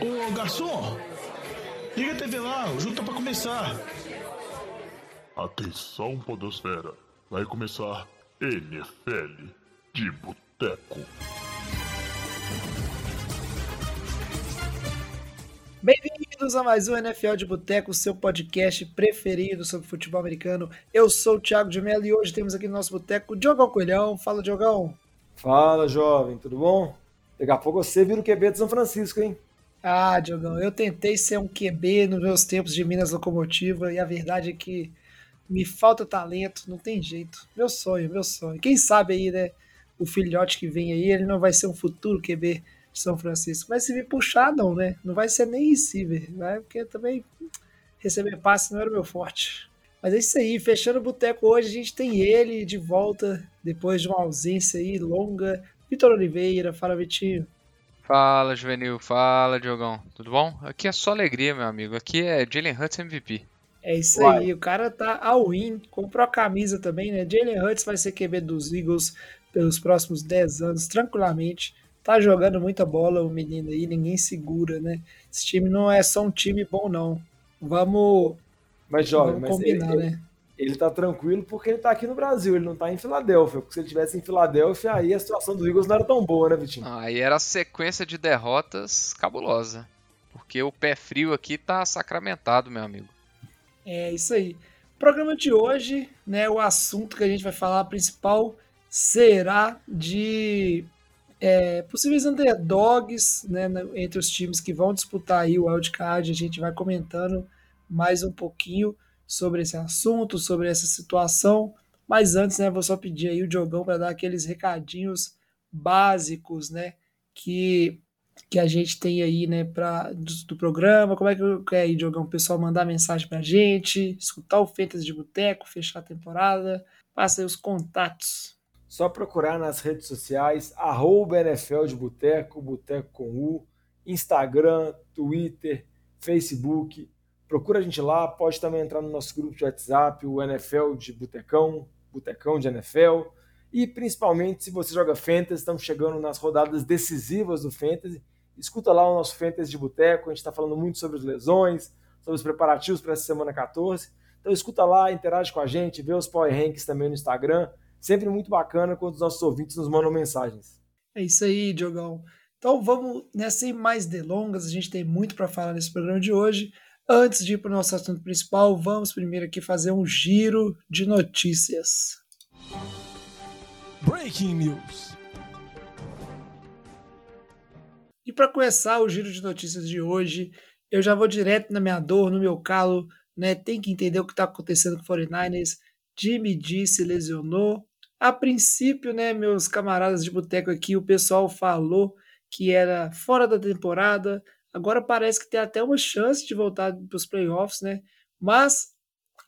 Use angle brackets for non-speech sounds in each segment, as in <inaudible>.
Ô garçom, liga a TV lá, o jogo tá pra começar. Atenção, Podosfera, vai começar NFL de Boteco. Bem-vindos a mais um NFL de Boteco, seu podcast preferido sobre futebol americano. Eu sou o Thiago de Mello e hoje temos aqui no nosso boteco o Diogão Coelhão. Fala, Diogão. Fala, jovem, tudo bom? Daqui a pouco você vira o QB de São Francisco, hein? Ah, Diogão, eu tentei ser um QB nos meus tempos de Minas Locomotiva e a verdade é que me falta talento, não tem jeito. Meu sonho, meu sonho. Quem sabe aí, né? O filhote que vem aí, ele não vai ser um futuro QB de São Francisco. Mas se me puxar, não, né? Não vai ser nem receiver, né? Porque também receber passe não era o meu forte. Mas é isso aí, fechando o boteco hoje, a gente tem ele de volta, depois de uma ausência aí longa. Vitor Oliveira, fala Vitinho. Fala, Juvenil, fala, Diogão. Tudo bom? Aqui é só alegria, meu amigo. Aqui é Jalen Hurts MVP. É isso Uai. aí, o cara tá all in, comprou a camisa também, né? Jalen Hurts vai ser QB dos Eagles pelos próximos 10 anos, tranquilamente. Tá jogando muita bola o menino aí, ninguém segura, né? Esse time não é só um time bom, não. Vamos mas, jovem, mas combinar, ele, né? Ele tá tranquilo porque ele tá aqui no Brasil, ele não tá em Filadélfia. Porque se ele tivesse em Filadélfia, aí a situação do Eagles não era tão boa, né, Vitinho? Aí era a sequência de derrotas cabulosa. Porque o pé frio aqui tá sacramentado, meu amigo. É isso aí. programa de hoje, né, o assunto que a gente vai falar principal será de é, possíveis underdogs né, entre os times que vão disputar aí o wildcard. A gente vai comentando mais um pouquinho sobre esse assunto, sobre essa situação. Mas antes, né, vou só pedir aí o Diogão para dar aqueles recadinhos básicos, né, que, que a gente tem aí, né, pra, do, do programa. Como é que quer aí, Diogão, o pessoal mandar mensagem para a gente, escutar o Feitas de Boteco, fechar a temporada? Passa aí os contatos. Só procurar nas redes sociais, arroba NFL de Boteco, Boteco com U, Instagram, Twitter, Facebook, Procura a gente lá, pode também entrar no nosso grupo de WhatsApp, o NFL de Botecão, Botecão de NFL. E principalmente se você joga Fantasy, estamos chegando nas rodadas decisivas do Fantasy. Escuta lá o nosso Fantasy de Boteco, a gente está falando muito sobre as lesões, sobre os preparativos para essa semana 14. Então escuta lá, interage com a gente, vê os Power Ranks também no Instagram. Sempre muito bacana quando os nossos ouvintes nos mandam mensagens. É isso aí, Diogão. Então vamos, né, sem mais delongas, a gente tem muito para falar nesse programa de hoje. Antes de ir para o nosso assunto principal, vamos primeiro aqui fazer um giro de notícias. Breaking News. E para começar o giro de notícias de hoje, eu já vou direto na minha dor, no meu calo, né? Tem que entender o que está acontecendo com o 49ers. Jimmy G se lesionou. A princípio, né, meus camaradas de boteco aqui, o pessoal falou que era fora da temporada, Agora parece que tem até uma chance de voltar para os playoffs, né? Mas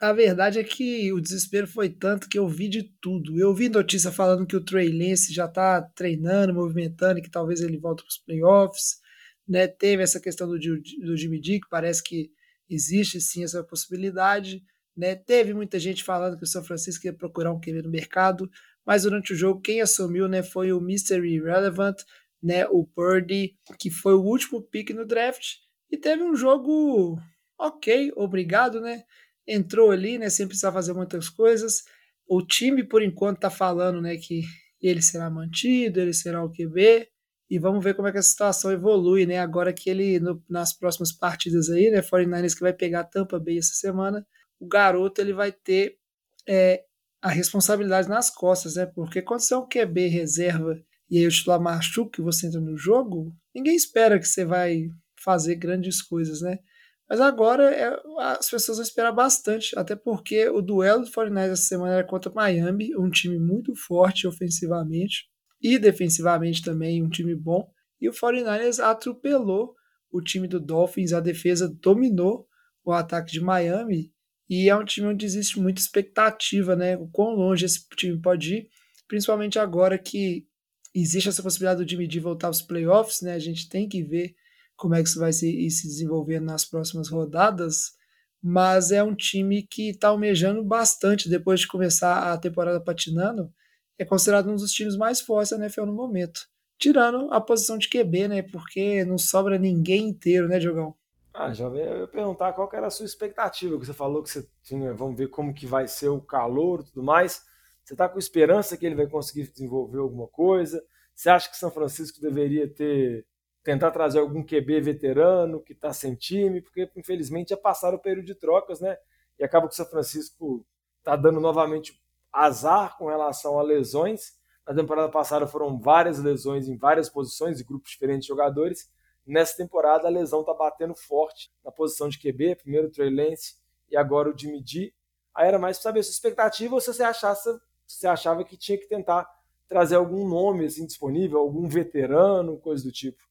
a verdade é que o desespero foi tanto que eu vi de tudo. Eu vi notícia falando que o Trey Lance já está treinando, movimentando e que talvez ele volte para os playoffs. Né? Teve essa questão do, do Jimmy D, que parece que existe sim essa possibilidade. Né? Teve muita gente falando que o São Francisco ia procurar um QB no mercado, mas durante o jogo quem assumiu né, foi o Mystery Irrelevant, né, o Purdy, que foi o último pick no draft, e teve um jogo ok, obrigado, né? Entrou ali, né, sem precisar fazer muitas coisas. O time, por enquanto, tá falando, né, que ele será mantido, ele será o QB, e vamos ver como é que a situação evolui, né? Agora que ele, no, nas próximas partidas aí, né, 49ers que vai pegar a Tampa Bay essa semana, o garoto ele vai ter é, a responsabilidade nas costas, né? Porque quando você é um QB reserva e aí o titular machuca e você entra no jogo, ninguém espera que você vai fazer grandes coisas, né? Mas agora é, as pessoas vão esperar bastante, até porque o duelo do 49 essa semana era contra Miami, um time muito forte ofensivamente e defensivamente também, um time bom. E o 49ers atropelou o time do Dolphins, a defesa dominou o ataque de Miami e é um time onde existe muita expectativa, né? O quão longe esse time pode ir, principalmente agora que existe essa possibilidade do Jimmy G voltar aos playoffs, né? A gente tem que ver como é que isso vai se, se desenvolver nas próximas rodadas, mas é um time que está almejando bastante depois de começar a temporada patinando. É considerado um dos times mais fortes da NFL no momento. tirando a posição de QB, né? Porque não sobra ninguém inteiro, né, Diogão? Ah, já ia perguntar qual era a sua expectativa, que você falou que você tinha, vamos ver como que vai ser o calor e tudo mais. Você está com esperança que ele vai conseguir desenvolver alguma coisa? Você acha que São Francisco deveria ter tentar trazer algum QB veterano que está sem time? Porque infelizmente já passaram o período de trocas, né? E acaba que o São Francisco está dando novamente azar com relação a lesões. Na temporada passada foram várias lesões em várias posições e grupos diferentes de jogadores. Nessa temporada a lesão está batendo forte na posição de QB, primeiro o Trey Lance e agora o Jimmy G. Aí era mais para saber a sua expectativa ou se você, achasse, se você achava que tinha que tentar trazer algum nome assim, disponível, algum veterano, coisa do tipo.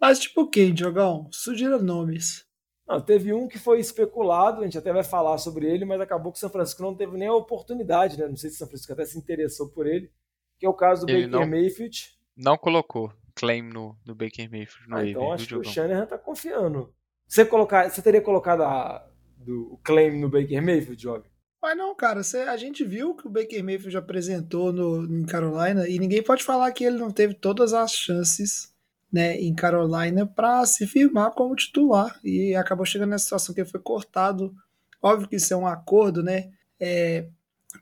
Mas tipo quem, Diogão? Sugira nomes. Não, teve um que foi especulado, a gente até vai falar sobre ele, mas acabou que o São Francisco não teve nem a oportunidade, né? Não sei se o São Francisco até se interessou por ele, que é o caso do ele Baker não, Mayfield. Não colocou claim no, no Baker Mayfield. No ah, então acho que o Shanahan tá confiando. Você, colocar, você teria colocado a, do, o claim no Baker Mayfield, Jovem? Mas não, cara, você, a gente viu que o Baker Mayfield apresentou no, em Carolina e ninguém pode falar que ele não teve todas as chances né, em Carolina para se firmar como titular e acabou chegando nessa situação que ele foi cortado. Óbvio que isso é um acordo, né, é,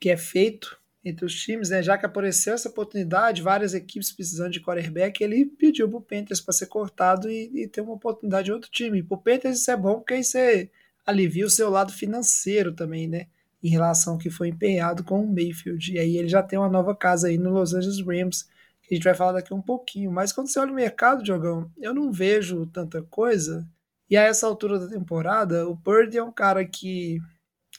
que é feito entre os times, né, já que apareceu essa oportunidade, várias equipes precisando de quarterback, ele pediu pro Panthers para ser cortado e, e, ter uma oportunidade em outro time. Pro Panthers isso é bom porque aí você alivia o seu lado financeiro também, né, em relação ao que foi empenhado com o Mayfield. E aí ele já tem uma nova casa aí no Los Angeles Rams que a gente vai falar daqui um pouquinho. Mas quando você olha o mercado, Diogão, eu não vejo tanta coisa. E a essa altura da temporada, o Purdy é um cara que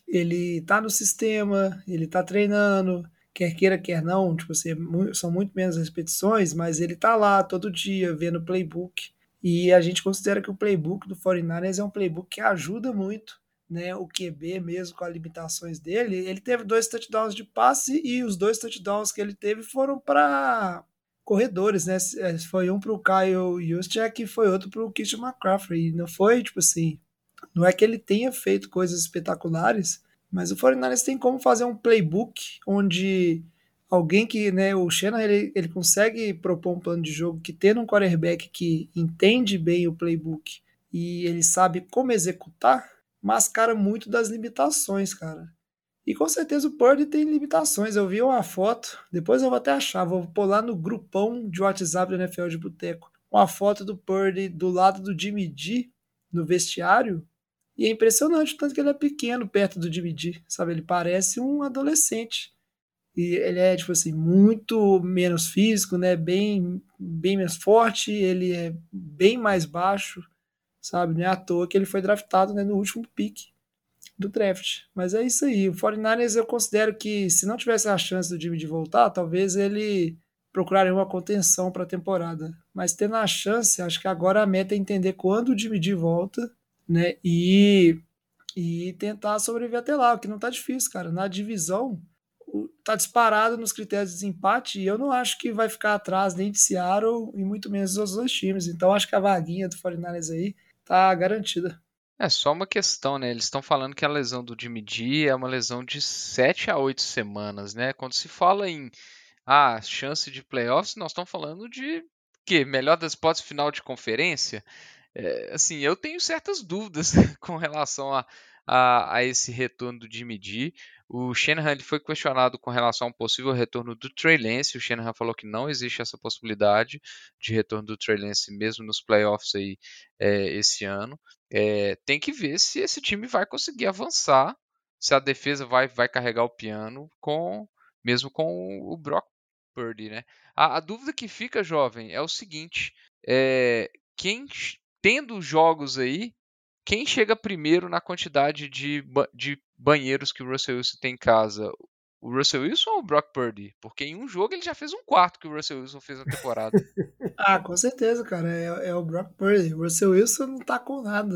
ele tá no sistema, ele tá treinando, quer queira, quer não, tipo assim, são muito menos repetições, mas ele tá lá todo dia vendo playbook. E a gente considera que o playbook do 49ers é um playbook que ajuda muito né, o QB mesmo com as limitações dele. Ele teve dois touchdowns de passe e os dois touchdowns que ele teve foram para corredores, né? É, foi um para o Kyle Juszczyk e foi outro para o Christian McCaffrey. Não foi, tipo assim, não é que ele tenha feito coisas espetaculares, mas o 49ers tem como fazer um playbook onde alguém que, né, o Shannon, ele, ele consegue propor um plano de jogo que tendo um quarterback que entende bem o playbook e ele sabe como executar, mascara muito das limitações, cara. E com certeza o Purdy tem limitações. Eu vi uma foto, depois eu vou até achar, vou pôr lá no grupão de WhatsApp do NFL de Boteco, uma foto do Purdy do lado do Jimmy G no vestiário. E é impressionante o tanto que ele é pequeno perto do Jimmy G, sabe? Ele parece um adolescente. E ele é, tipo assim, muito menos físico, né? Bem, bem menos forte, ele é bem mais baixo, sabe? Não é à toa que ele foi draftado né, no último pick do draft. Mas é isso aí. O 49ers eu considero que se não tivesse a chance do Jimmy de voltar, talvez ele procuraria uma contenção para a temporada. Mas tendo a chance, acho que agora a meta é entender quando o Jimmy de volta, né? E, e tentar sobreviver até lá, o que não tá difícil, cara. Na divisão, tá disparado nos critérios de desempate e eu não acho que vai ficar atrás nem de Seattle e muito menos dos dois times. Então acho que a vaguinha do 49ers aí tá garantida. É só uma questão, né? Eles estão falando que a lesão do Jimmy G é uma lesão de 7 a 8 semanas, né? Quando se fala em ah, chance de playoffs, nós estamos falando de que melhor das hipóteses final de conferência. É, assim, eu tenho certas dúvidas <laughs> com relação a, a, a, esse retorno do Jimmy G. O Shanahan foi questionado com relação ao possível retorno do Trey Lance. O Shanahan falou que não existe essa possibilidade de retorno do Trey Lance mesmo nos playoffs aí é, esse ano. É, tem que ver se esse time vai conseguir avançar, se a defesa vai, vai carregar o piano com mesmo com o Brock Purdy, né? A, a dúvida que fica, jovem, é o seguinte: é, quem tendo jogos aí, quem chega primeiro na quantidade de, de banheiros que o Russell Wilson tem em casa? o Russell Wilson ou o Brock Purdy? Porque em um jogo ele já fez um quarto que o Russell Wilson fez na temporada. <laughs> ah, com certeza, cara. É, é, o Brock Purdy. O Russell Wilson não tá com nada.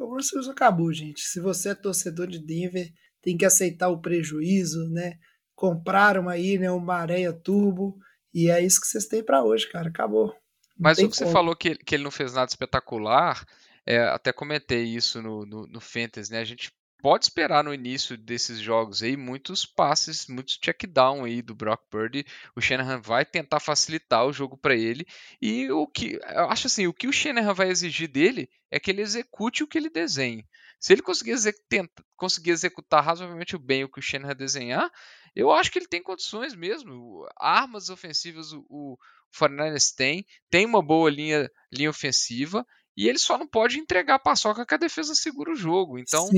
O Russell Wilson acabou, gente. Se você é torcedor de Denver, tem que aceitar o prejuízo, né? Compraram aí, né, uma areia turbo. E é isso que vocês têm para hoje, cara. Acabou. Não Mas o que como. você falou que, que ele não fez nada espetacular, é, até comentei isso no, no, no Fantasy, né? A gente pode esperar no início desses jogos aí muitos passes, muitos check down aí do Brock Purdy. O Shanahan vai tentar facilitar o jogo para ele e o que eu acho assim, o que o Shanahan vai exigir dele é que ele execute o que ele desenhe. Se ele conseguir, tenta, conseguir executar razoavelmente bem o que o Shanahan desenhar, eu acho que ele tem condições mesmo. Armas ofensivas o, o 49ers tem, tem uma boa linha, linha ofensiva e ele só não pode entregar a paçoca que a defesa segura o jogo. Então,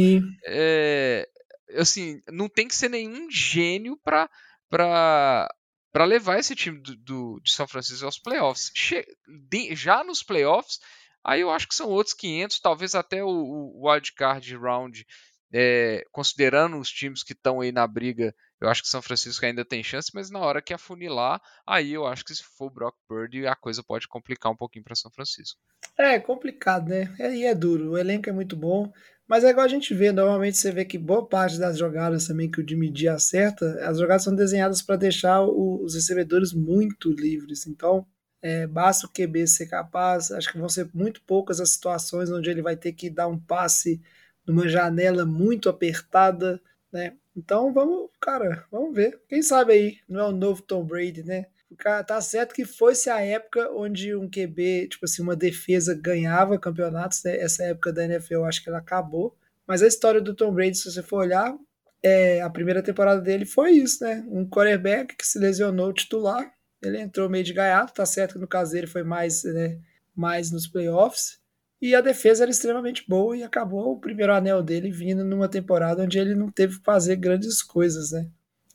é, assim, não tem que ser nenhum gênio para para levar esse time do, do, de São Francisco aos playoffs. Che de, já nos playoffs, aí eu acho que são outros 500, talvez até o, o wildcard round, é, considerando os times que estão aí na briga, eu acho que São Francisco ainda tem chance, mas na hora que afunilar, aí eu acho que se for Brock Purdy, a coisa pode complicar um pouquinho para São Francisco. É complicado, né? E é duro. O elenco é muito bom. Mas é igual a gente vê, normalmente você vê que boa parte das jogadas também que o Jimmy D acerta, as jogadas são desenhadas para deixar o, os recebedores muito livres. Então, é, basta o QB ser capaz. Acho que vão ser muito poucas as situações onde ele vai ter que dar um passe numa janela muito apertada, né? Então vamos, cara, vamos ver. Quem sabe aí não é o novo Tom Brady, né? tá certo que fosse a época onde um QB, tipo assim, uma defesa ganhava campeonatos, né? essa época da NFL eu acho que ela acabou, mas a história do Tom Brady, se você for olhar, é, a primeira temporada dele foi isso, né? Um quarterback que se lesionou titular, ele entrou meio de gaiato, tá certo que no dele foi mais, né, mais nos playoffs, e a defesa era extremamente boa e acabou o primeiro anel dele vindo numa temporada onde ele não teve que fazer grandes coisas, né?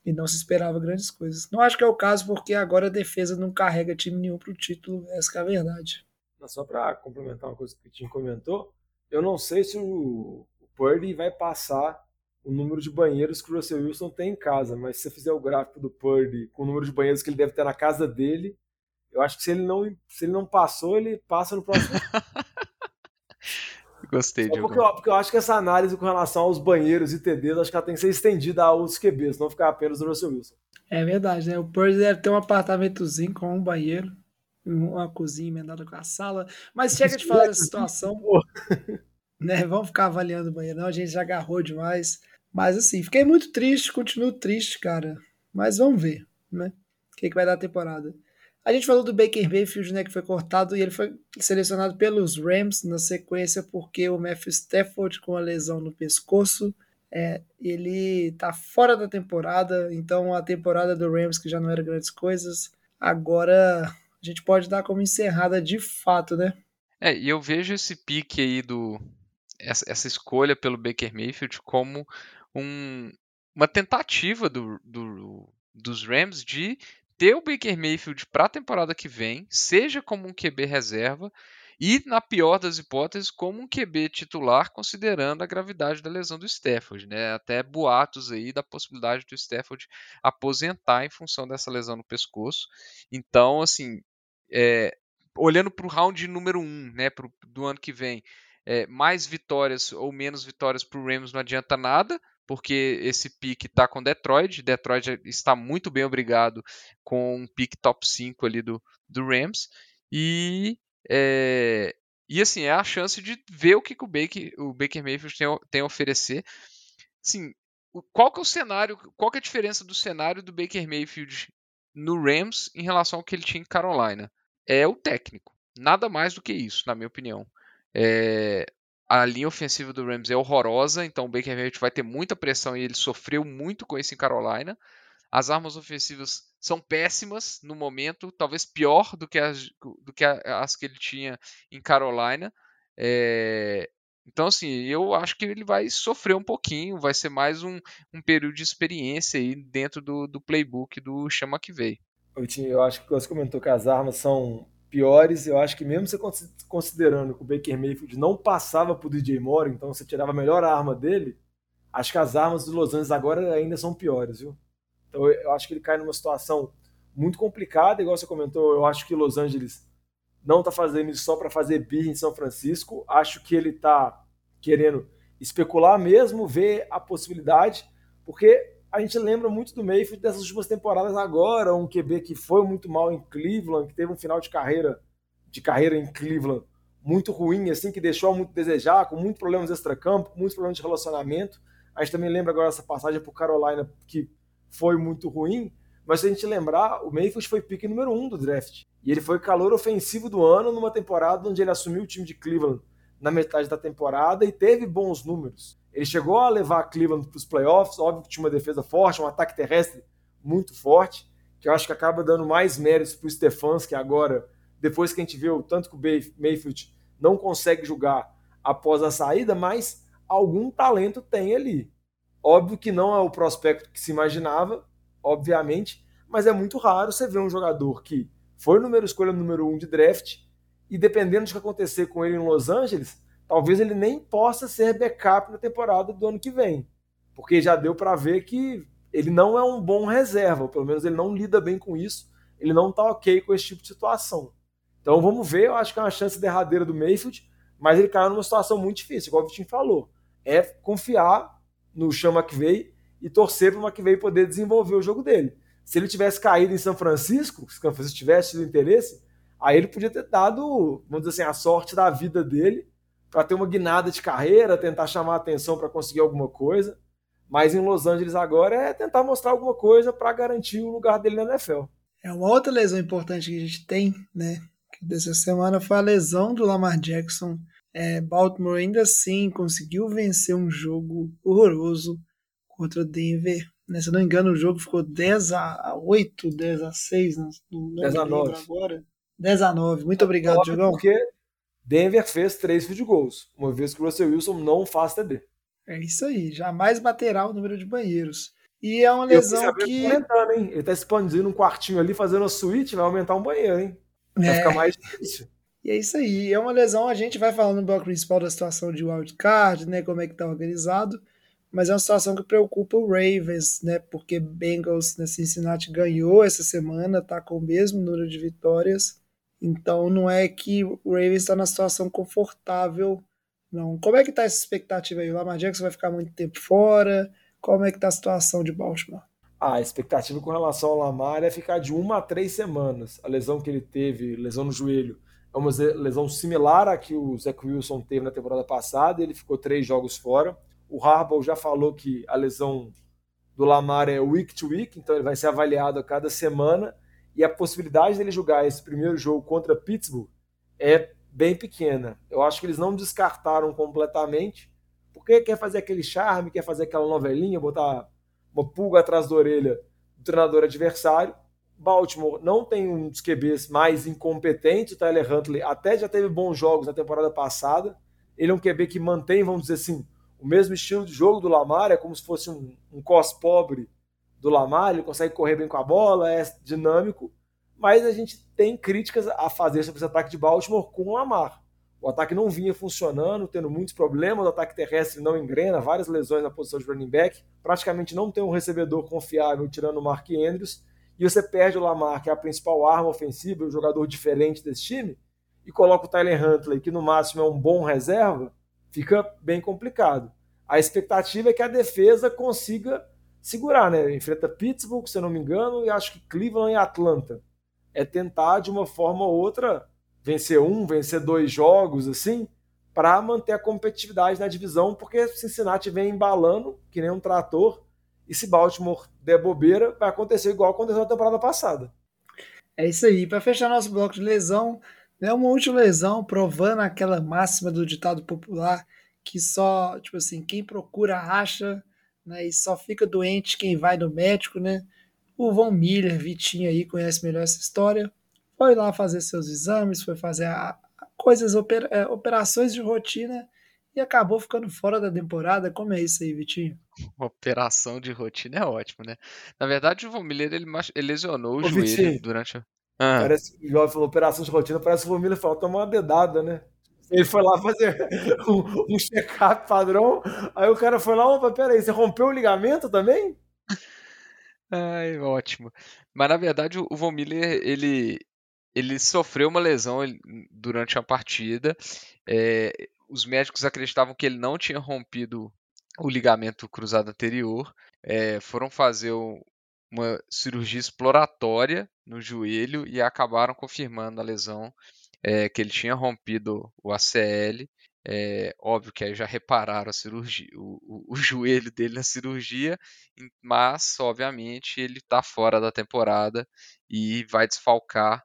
e não se esperava grandes coisas. Não acho que é o caso, porque agora a defesa não carrega time nenhum para o título, essa é a verdade. Só para complementar uma coisa que o Tim comentou, eu não sei se o Purdy vai passar o número de banheiros que o Russell Wilson tem em casa, mas se você fizer o gráfico do Purdy com o número de banheiros que ele deve ter na casa dele, eu acho que se ele não, se ele não passou, ele passa no próximo. <laughs> Gostei, de porque, eu, porque eu acho que essa análise com relação aos banheiros e TDs, acho que ela tem que ser estendida aos QBs, não ficar apenas no Russell Wilson. É verdade, né? O Purdy deve ter um apartamentozinho com um banheiro, uma cozinha emendada com a sala. Mas chega de falar dessa situação. <laughs> né? Vamos ficar avaliando o banheiro, não. A gente já agarrou demais. Mas assim, fiquei muito triste, continuo triste, cara. Mas vamos ver, né? O que, que vai dar a temporada. A gente falou do Baker Mayfield, né, que foi cortado e ele foi selecionado pelos Rams na sequência porque o Matthew Stafford com a lesão no pescoço, é, ele tá fora da temporada, então a temporada do Rams que já não era grandes coisas, agora a gente pode dar como encerrada de fato, né? É, e eu vejo esse pique aí do essa, essa escolha pelo Baker Mayfield como um, uma tentativa do, do, dos Rams de ter o Baker Mayfield para a temporada que vem, seja como um QB reserva e, na pior das hipóteses, como um QB titular, considerando a gravidade da lesão do Stafford. Né? Até boatos aí da possibilidade do Stafford aposentar em função dessa lesão no pescoço. Então, assim, é, olhando para o round número 1 um, né, do ano que vem, é, mais vitórias ou menos vitórias para o Rams não adianta nada, porque esse pique está com Detroit. Detroit está muito bem obrigado com um pique top 5 ali do, do Rams. E, é, e assim, é a chance de ver o que, que o, Baker, o Baker Mayfield tem, tem a oferecer. Assim, qual que é o cenário, qual que é a diferença do cenário do Baker Mayfield no Rams em relação ao que ele tinha em Carolina? É o técnico. Nada mais do que isso, na minha opinião. É, a linha ofensiva do Rams é horrorosa, então o Baker Mayfield vai ter muita pressão e ele sofreu muito com isso em Carolina. As armas ofensivas são péssimas no momento, talvez pior do que as, do que as que ele tinha em Carolina. É, então, assim, eu acho que ele vai sofrer um pouquinho, vai ser mais um, um período de experiência aí dentro do, do playbook do Chama que veio. Eu acho que você comentou que as armas são piores. Eu acho que mesmo você considerando que o Baker Mayfield não passava o DJ Moore, então você tirava a melhor arma dele, acho que as armas do Los Angeles agora ainda são piores, viu? Então eu acho que ele cai numa situação muito complicada, igual você comentou, eu acho que Los Angeles não está fazendo isso só para fazer birra em São Francisco, acho que ele está querendo especular mesmo, ver a possibilidade, porque a gente lembra muito do Mayfield dessas últimas temporadas agora, um QB que foi muito mal em Cleveland, que teve um final de carreira de carreira em Cleveland muito ruim, assim, que deixou muito a desejar, com muitos problemas extra-campo, muitos problemas de relacionamento. A gente também lembra agora essa passagem por Carolina, que foi muito ruim, mas se a gente lembrar, o Mayfield foi pique número um do draft. E ele foi calor ofensivo do ano numa temporada onde ele assumiu o time de Cleveland na metade da temporada e teve bons números. Ele chegou a levar Cleveland para os playoffs, óbvio que tinha uma defesa forte, um ataque terrestre muito forte, que eu acho que acaba dando mais méritos para o Stefanski agora, depois que a gente viu tanto que o Mayfield não consegue jogar após a saída, mas algum talento tem ali. Óbvio que não é o prospecto que se imaginava, obviamente, mas é muito raro você ver um jogador que foi número escolha número um de draft e dependendo do que acontecer com ele em Los Angeles, talvez ele nem possa ser backup na temporada do ano que vem, porque já deu para ver que ele não é um bom reserva, pelo menos ele não lida bem com isso, ele não está ok com esse tipo de situação. Então vamos ver, eu acho que é uma chance derradeira do Mayfield, mas ele caiu numa situação muito difícil, igual o Vitinho falou. É confiar no Sean McVay e torcer para o McVay poder desenvolver o jogo dele. Se ele tivesse caído em São Francisco, se São Francisco tivesse tido interesse, aí ele podia ter dado, vamos dizer assim, a sorte da vida dele para ter uma guinada de carreira, tentar chamar a atenção para conseguir alguma coisa. Mas em Los Angeles agora é tentar mostrar alguma coisa para garantir o lugar dele na NFL. É uma outra lesão importante que a gente tem, né? Dessa semana foi a lesão do Lamar Jackson. É, Baltimore ainda assim conseguiu vencer um jogo horroroso contra Denver. Né, se eu não me engano, o jogo ficou 10 a 8, 10 a 6, não, não 10 a 9. agora. 10 a 9. Muito obrigado, Diogão. Porque Denver fez três field goals, uma vez que o Russell Wilson não faz TD. É isso aí, jamais baterá o número de banheiros. E é uma lesão que. Aumentando, hein? Ele tá expandindo um quartinho ali, fazendo a suíte, vai aumentar um banheiro, hein? Vai é. ficar mais difícil. E é isso aí, é uma lesão, a gente vai falando no bloco principal da situação de wildcard, né, como é que tá organizado, mas é uma situação que preocupa o Ravens, né, porque Bengals, né, Cincinnati ganhou essa semana, tá com o mesmo número de vitórias, então não é que o Ravens está na situação confortável, não. Como é que tá essa expectativa aí? O Lamar Jackson vai ficar muito tempo fora? Como é que tá a situação de Baltimore? Ah, a expectativa com relação ao Lamar é ficar de uma a três semanas. A lesão que ele teve, lesão no joelho, é uma lesão similar à que o Zach Wilson teve na temporada passada. Ele ficou três jogos fora. O Harbaugh já falou que a lesão do Lamar é week to week, então ele vai ser avaliado a cada semana. E a possibilidade dele jogar esse primeiro jogo contra Pittsburgh é bem pequena. Eu acho que eles não descartaram completamente, porque quer fazer aquele charme, quer fazer aquela novelinha, botar uma pulga atrás da orelha do treinador adversário. Baltimore não tem um dos QBs mais incompetentes, o Tyler Huntley até já teve bons jogos na temporada passada. Ele é um QB que mantém, vamos dizer assim, o mesmo estilo de jogo do Lamar, é como se fosse um, um cos pobre do Lamar, ele consegue correr bem com a bola, é dinâmico, mas a gente tem críticas a fazer sobre esse ataque de Baltimore com o Lamar. O ataque não vinha funcionando, tendo muitos problemas, o ataque terrestre não engrena, várias lesões na posição de running back, praticamente não tem um recebedor confiável tirando o Mark Andrews, e você perde o Lamar, que é a principal arma ofensiva, o jogador diferente desse time, e coloca o Tyler Huntley, que no máximo é um bom reserva, fica bem complicado. A expectativa é que a defesa consiga segurar, né? Enfrenta Pittsburgh, se eu não me engano, e acho que Cleveland e Atlanta é tentar de uma forma ou outra vencer um, vencer dois jogos assim, para manter a competitividade na divisão, porque Cincinnati vem embalando que nem um trator, e se Baltimore der bobeira, vai acontecer igual aconteceu na temporada passada. É isso aí. Para fechar nosso bloco de lesão, né, uma última lesão provando aquela máxima do ditado popular que só, tipo assim, quem procura acha, né, e só fica doente quem vai no médico, né? O Von Miller, Vitinho aí, conhece melhor essa história. Foi lá fazer seus exames, foi fazer a, a coisas, opera, é, operações de rotina e acabou ficando fora da temporada. Como é isso aí, Vitinho? <laughs> Operação de rotina é ótimo, né? Na verdade, o Von Miller ele, ele lesionou o Ô, joelho Vitinho, durante a. Ah. Parece que o falou operação de rotina, parece que o Von Miller falou tomar uma dedada, né? Ele foi lá fazer <laughs> um, um check-up padrão, aí o cara foi lá, opa, peraí, você rompeu o ligamento também? Ai, ótimo. Mas na verdade o Von Miller, ele, ele sofreu uma lesão durante a partida. É, os médicos acreditavam que ele não tinha rompido o ligamento cruzado anterior. É, foram fazer uma cirurgia exploratória no joelho e acabaram confirmando a lesão, é, que ele tinha rompido o ACL. É, óbvio que aí já repararam a cirurgia, o, o, o <laughs> joelho dele na cirurgia, mas obviamente ele está fora da temporada e vai desfalcar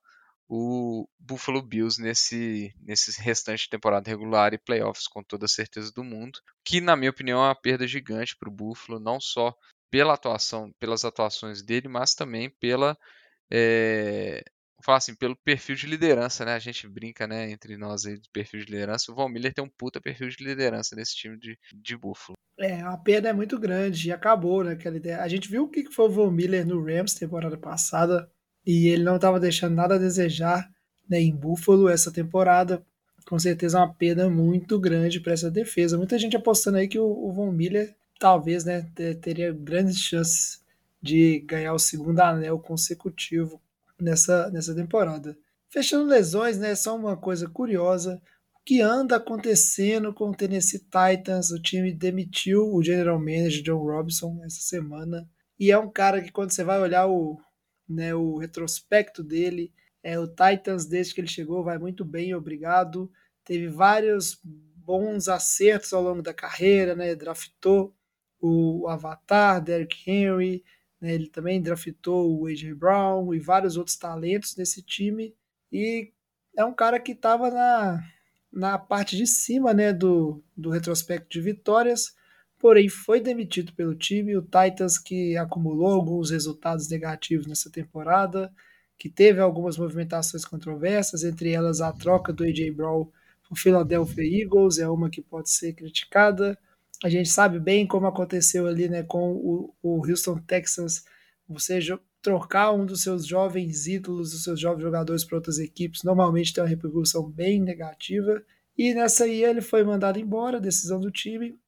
o Buffalo Bills nesse, nesse restante de temporada regular e playoffs com toda a certeza do mundo, que na minha opinião é uma perda gigante para o Buffalo, não só pela atuação, pelas atuações dele, mas também pela é, falar assim, pelo perfil de liderança, né? A gente brinca, né, entre nós aí do perfil de liderança. O Von Miller tem um puta perfil de liderança nesse time de, de Buffalo. É, a perda é muito grande e acabou, né? Aquela ideia. A gente viu o que foi o Von Miller no Rams temporada passada e ele não estava deixando nada a desejar né, em Buffalo essa temporada. Com certeza uma perda muito grande para essa defesa. Muita gente apostando aí que o, o Von Miller talvez né, teria grandes chances de ganhar o segundo anel consecutivo nessa, nessa temporada. Fechando lesões, né, só uma coisa curiosa. O que anda acontecendo com o Tennessee Titans? O time demitiu o general manager John Robinson essa semana. E é um cara que quando você vai olhar o, né, o retrospecto dele. É, o Titans, desde que ele chegou, vai muito bem, obrigado. Teve vários bons acertos ao longo da carreira, né? Draftou o Avatar, Derrick Henry, né? ele também draftou o AJ Brown e vários outros talentos nesse time. E é um cara que estava na, na parte de cima né, do, do retrospecto de vitórias, porém foi demitido pelo time. O Titans, que acumulou alguns resultados negativos nessa temporada, que teve algumas movimentações controversas, entre elas a troca do AJ Brown para o Philadelphia Eagles, é uma que pode ser criticada. A gente sabe bem como aconteceu ali né, com o, o Houston Texans, você trocar um dos seus jovens ídolos, dos seus jovens jogadores para outras equipes, normalmente tem uma repercussão bem negativa. E nessa aí ele foi mandado embora, decisão do time,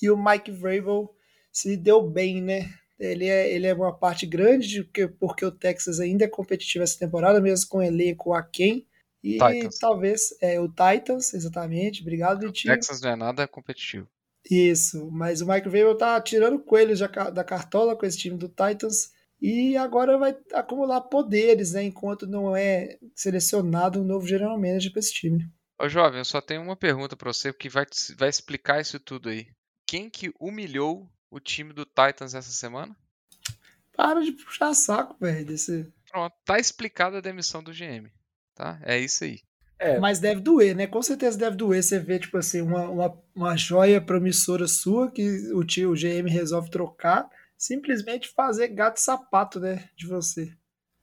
e o Mike Vrabel se deu bem, né? Ele é, ele é uma parte grande, porque, porque o Texas ainda é competitivo essa temporada, mesmo com o elenco aquém. E Titans. talvez é o Titans, exatamente. Obrigado, Vitinho. O Texas não é nada competitivo. Isso, mas o Mike Vrabel tá tirando coelhos da cartola com esse time do Titans e agora vai acumular poderes, né? Enquanto não é selecionado um novo general manager para esse time. Ô, jovem, eu só tenho uma pergunta para você que vai, vai explicar isso tudo aí quem que humilhou o time do Titans essa semana? Para de puxar saco, velho. Desse... Pronto, tá explicada a demissão do GM. Tá? É isso aí. É. Mas deve doer, né? Com certeza deve doer você ver, tipo assim, uma, uma, uma joia promissora sua que o tio, o GM resolve trocar, simplesmente fazer gato e sapato, né? De você.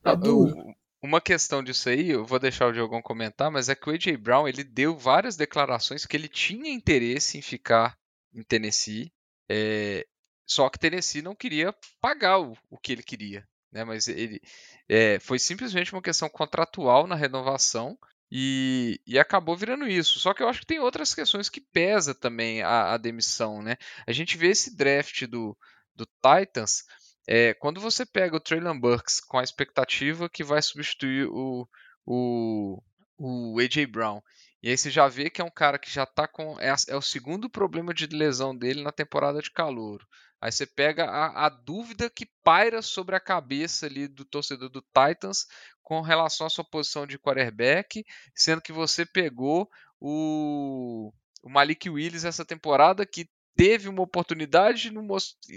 É duro. Uma questão disso aí, eu vou deixar o Diogão comentar, mas é que o AJ Brown ele deu várias declarações que ele tinha interesse em ficar em Tennessee. É, só que Tennessee não queria pagar o, o que ele queria. Né? Mas ele é, foi simplesmente uma questão contratual na renovação e, e, acabou virando isso. Só que eu acho que tem outras questões que pesa também a, a demissão. Né? A gente vê esse draft do, do Titans. É, quando você pega o Traylon Burks com a expectativa que vai substituir o, o, o AJ Brown e aí você já vê que é um cara que já tá com. É, é o segundo problema de lesão dele na temporada de calor. Aí você pega a, a, dúvida que paira sobre a cabeça ali do torcedor do Titans com relação à sua posição de quarterback, sendo que você pegou o, o Malik Willis essa temporada que teve uma oportunidade no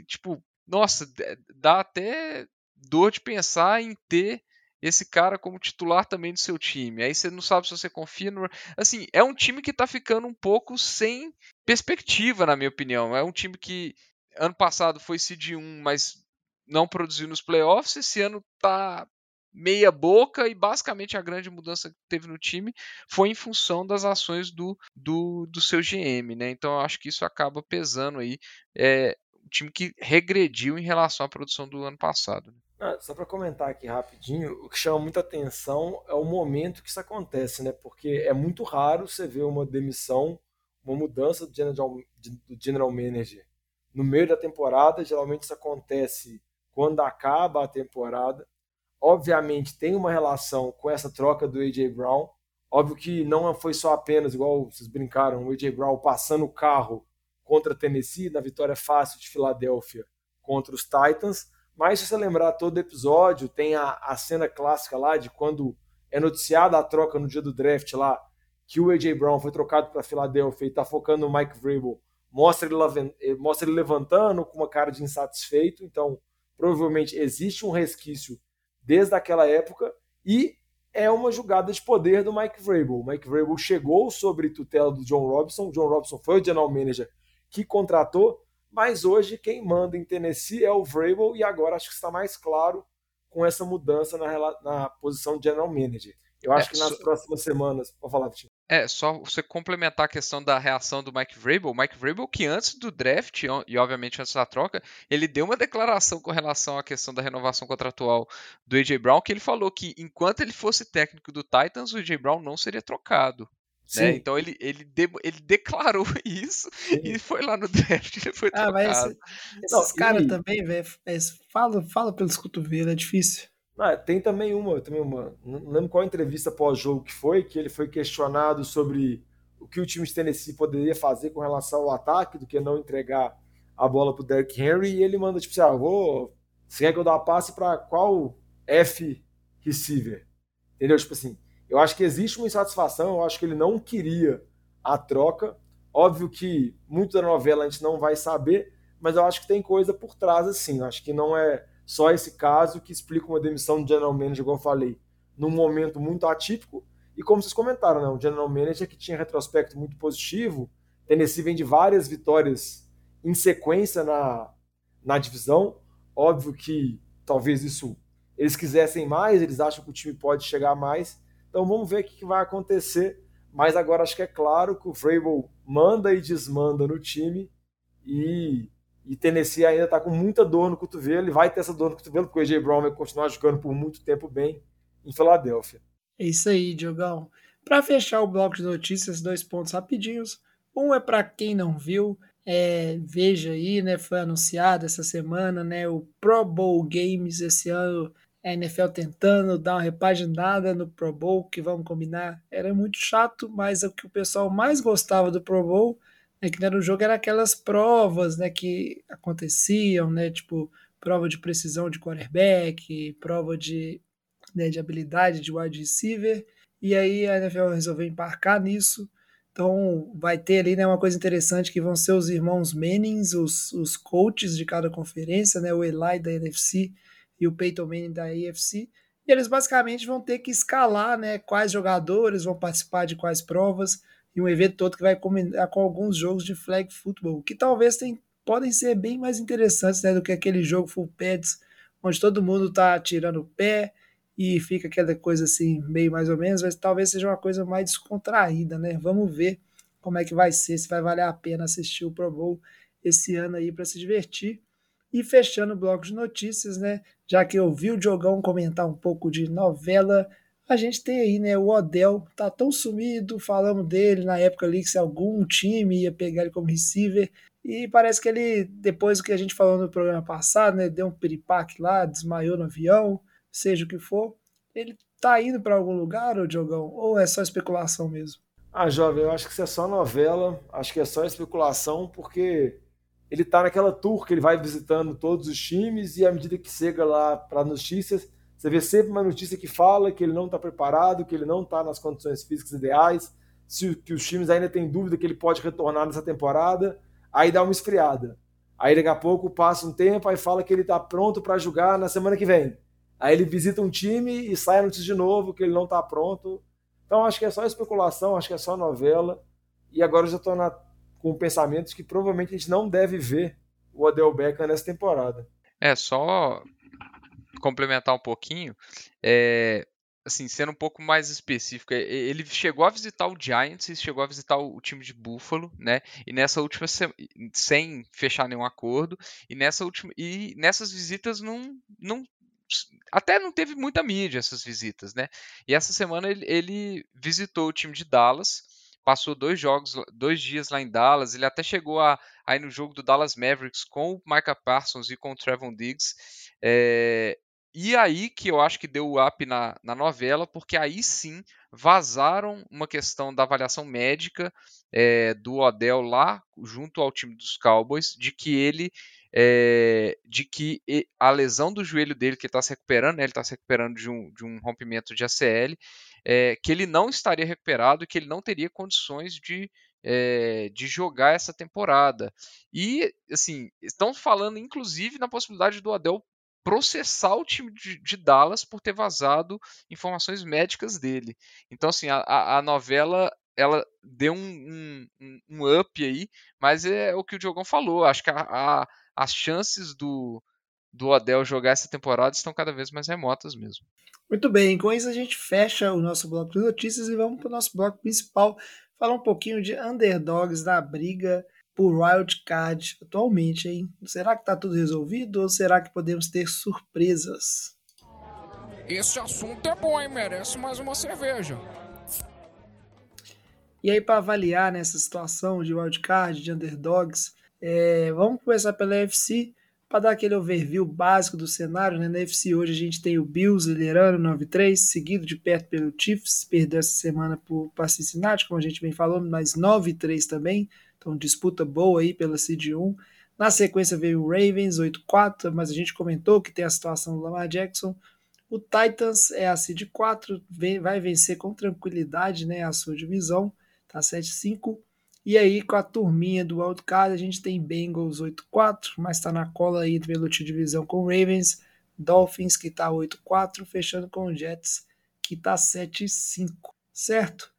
tipo, nossa, dá até dor de pensar em ter esse cara como titular também do seu time. Aí você não sabe se você confia no. Assim, é um time que tá ficando um pouco sem perspectiva, na minha opinião. É um time que ano passado foi seed 1, mas não produziu nos playoffs. Esse ano tá meia boca e basicamente a grande mudança que teve no time foi em função das ações do, do, do seu GM, né? Então eu acho que isso acaba pesando aí. É, um time que regrediu em relação à produção do ano passado. Né? Ah, só para comentar aqui rapidinho, o que chama muita atenção é o momento que isso acontece, né? Porque é muito raro você ver uma demissão, uma mudança do general, do general manager no meio da temporada. Geralmente isso acontece quando acaba a temporada. Obviamente tem uma relação com essa troca do AJ Brown. Óbvio que não foi só apenas, igual vocês brincaram, o AJ Brown passando o carro contra Tennessee na vitória fácil de Filadélfia contra os Titans mas se você lembrar todo episódio, tem a, a cena clássica lá de quando é noticiada a troca no dia do draft lá, que o A.J. Brown foi trocado para Filadélfia e está focando no Mike Vrabel, mostra ele, eh, mostra ele levantando com uma cara de insatisfeito. Então, provavelmente existe um resquício desde aquela época e é uma jogada de poder do Mike Vrabel. O Mike Vrabel chegou sobre tutela do John Robson. O John Robson foi o general manager que contratou, mas hoje quem manda em Tennessee é o Vrabel e agora acho que está mais claro com essa mudança na, na posição de general manager. Eu acho é, que nas próximas semanas. Vou falar, Vitinho. É, só você complementar a questão da reação do Mike Vrabel. O Mike Vrabel, que antes do draft e obviamente antes da troca, ele deu uma declaração com relação à questão da renovação contratual do A.J. Brown, que ele falou que enquanto ele fosse técnico do Titans, o A.J. Brown não seria trocado. Né? Então ele, ele, de, ele declarou <laughs> isso Sim. e foi lá no draft ele foi ah, trocado. Mas esses caras também, velho, fala, fala pelos cotovelos, é difícil. Ah, tem também uma, também uma. Não lembro qual entrevista pós-jogo que foi, que ele foi questionado sobre o que o time de Tennessee poderia fazer com relação ao ataque, do que não entregar a bola para o Derrick Henry, e ele manda tipo assim: ah, vou. Você quer que eu dê passe para qual F receiver? Entendeu? Tipo assim, eu acho que existe uma insatisfação, eu acho que ele não queria a troca. Óbvio que muito da novela a gente não vai saber, mas eu acho que tem coisa por trás assim. Eu acho que não é só esse caso que explica uma demissão de general manager, como eu falei, num momento muito atípico. E como vocês comentaram, né, um general manager que tinha retrospecto muito positivo. Tennessee vem de várias vitórias em sequência na, na divisão. Óbvio que talvez isso eles quisessem mais, eles acham que o time pode chegar mais. Então vamos ver o que vai acontecer. Mas agora acho que é claro que o Vrabel manda e desmanda no time e e Tennessee ainda está com muita dor no cotovelo, ele vai ter essa dor no cotovelo, porque o AJ Brown vai continuar jogando por muito tempo bem em Filadélfia. É isso aí, Diogão. Para fechar o bloco de notícias, dois pontos rapidinhos. Um é para quem não viu, é, veja aí, né? Foi anunciado essa semana, né? O Pro Bowl Games esse ano, a NFL tentando dar uma repaginada no Pro Bowl, que vamos combinar, era muito chato, mas é o que o pessoal mais gostava do Pro Bowl é que no jogo era aquelas provas, né, que aconteciam, né, tipo prova de precisão de quarterback, prova de, né, de habilidade de wide receiver, e aí a NFL resolveu embarcar nisso. Então vai ter ali né, uma coisa interessante que vão ser os irmãos Mannings, os, os coaches de cada conferência, né, o Eli da NFC e o Peyton Manning da AFC. E eles basicamente vão ter que escalar né, quais jogadores vão participar de quais provas e um evento todo que vai combinar com alguns jogos de flag football, que talvez tem, podem ser bem mais interessantes né, do que aquele jogo full pads, onde todo mundo está tirando o pé e fica aquela coisa assim, meio mais ou menos, mas talvez seja uma coisa mais descontraída, né? Vamos ver como é que vai ser, se vai valer a pena assistir o Pro Bowl esse ano aí para se divertir. E fechando o bloco de notícias, né? Já que eu vi o Diogão comentar um pouco de novela a gente tem aí, né, o Odell, tá tão sumido, falamos dele na época ali que se algum time ia pegar ele como receiver, e parece que ele, depois do que a gente falou no programa passado, né, deu um piripaque lá, desmaiou no avião, seja o que for, ele tá indo para algum lugar, ô Diogão, ou é só especulação mesmo? Ah, jovem, eu acho que isso é só novela, acho que é só especulação, porque ele tá naquela tour que ele vai visitando todos os times e à medida que chega lá para notícias, você vê sempre uma notícia que fala que ele não está preparado, que ele não está nas condições físicas ideais, se, que os times ainda têm dúvida que ele pode retornar nessa temporada, aí dá uma esfriada. Aí daqui a pouco passa um tempo, aí fala que ele está pronto para jogar na semana que vem. Aí ele visita um time e sai notícia de novo que ele não está pronto. Então acho que é só especulação, acho que é só novela. E agora eu já estou com pensamentos que provavelmente a gente não deve ver o Odell Beckham nessa temporada. É, só complementar um pouquinho, é, assim, sendo um pouco mais específico, ele chegou a visitar o Giants e chegou a visitar o, time de Buffalo, né? E nessa última sem fechar nenhum acordo, e nessa última e nessas visitas não não até não teve muita mídia essas visitas, né? E essa semana ele, ele visitou o time de Dallas, passou dois jogos, dois dias lá em Dallas. Ele até chegou a, a ir no jogo do Dallas Mavericks com o Micah Parsons e com o Trevon Diggs. É, e aí que eu acho que deu o up na, na novela, porque aí sim vazaram uma questão da avaliação médica é, do Odell lá junto ao time dos Cowboys, de que ele é, de que a lesão do joelho dele que está se recuperando, né, ele está se recuperando de um, de um rompimento de ACL, é, que ele não estaria recuperado e que ele não teria condições de, é, de jogar essa temporada. E, assim, estão falando inclusive na possibilidade do Adel processar o time de, de, Dallas por ter vazado informações médicas dele. Então, assim, a, a novela ela deu um, um, um, up aí, mas é o que o Diogão falou. Acho que a, a, as chances do, do Adel jogar essa temporada estão cada vez mais remotas mesmo. Muito bem, com isso a gente fecha o nosso bloco de notícias e vamos para o nosso bloco principal, falar um pouquinho de underdogs da briga por wild card atualmente, hein? Será que está tudo resolvido ou será que podemos ter surpresas? Esse assunto é bom, hein? Merece mais uma cerveja. E aí, para avaliar nessa situação de wildcard, de underdogs, é, vamos começar pela UFC, para dar aquele overview básico do cenário. Né? Na UFC hoje a gente tem o Bills liderando 9-3, seguido de perto pelo Chiefs, perdeu essa semana para Cincinnati, como a gente vem falando, mas 9-3 também, então disputa boa aí pela Seed 1. Na sequência veio o Ravens 8-4, mas a gente comentou que tem a situação do Lamar Jackson. O Titans é a Seed 4, vai vencer com tranquilidade né, a sua divisão tá 7-5. E aí, com a turminha do wildcard, a gente tem Bengals 8-4, mas está na cola aí pelo divisão com Ravens, Dolphins, que está 8-4, fechando com o Jets, que está 7-5, certo?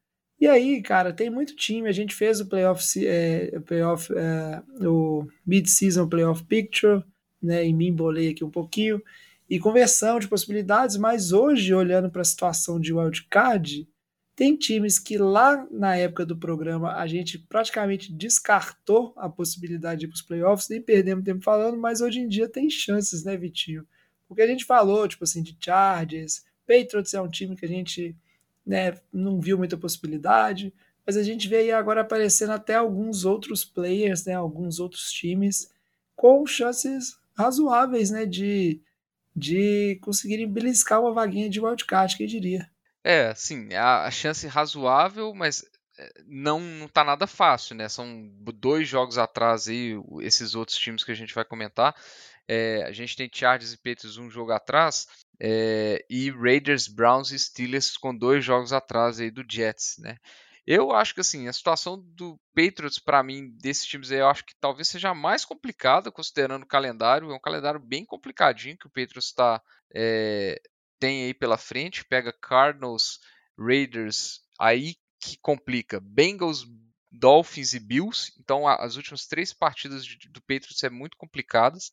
E aí, cara, tem muito time. A gente fez o playoff, é, playoff é, o mid-season playoff picture, né? E me embolei aqui um pouquinho. E conversão de possibilidades, mas hoje, olhando para a situação de wildcard, tem times que lá na época do programa a gente praticamente descartou a possibilidade de ir para os playoffs, nem perdemos tempo falando, mas hoje em dia tem chances, né, Vitinho? Porque a gente falou, tipo assim, de Chargers, Patriots é um time que a gente né, não viu muita possibilidade, mas a gente vê aí agora aparecendo até alguns outros players, né, alguns outros times com chances razoáveis, né, de, de conseguirem beliscar uma vaguinha de wildcard, quem diria. É, sim, a, a chance razoável, mas eh, não, não tá nada fácil, né? São dois jogos atrás aí, esses outros times que a gente vai comentar. É, a gente tem Chargers e Patriots um jogo atrás é, e Raiders, Browns e Steelers com dois jogos atrás aí do Jets, né? Eu acho que assim, a situação do Patriots para mim desses times aí, eu acho que talvez seja mais complicada considerando o calendário, é um calendário bem complicadinho que o Patriots está é, tem aí pela frente, pega Cardinals, Raiders, aí que complica. Bengals, Dolphins e Bills. Então as últimas três partidas do Patriots é muito complicadas.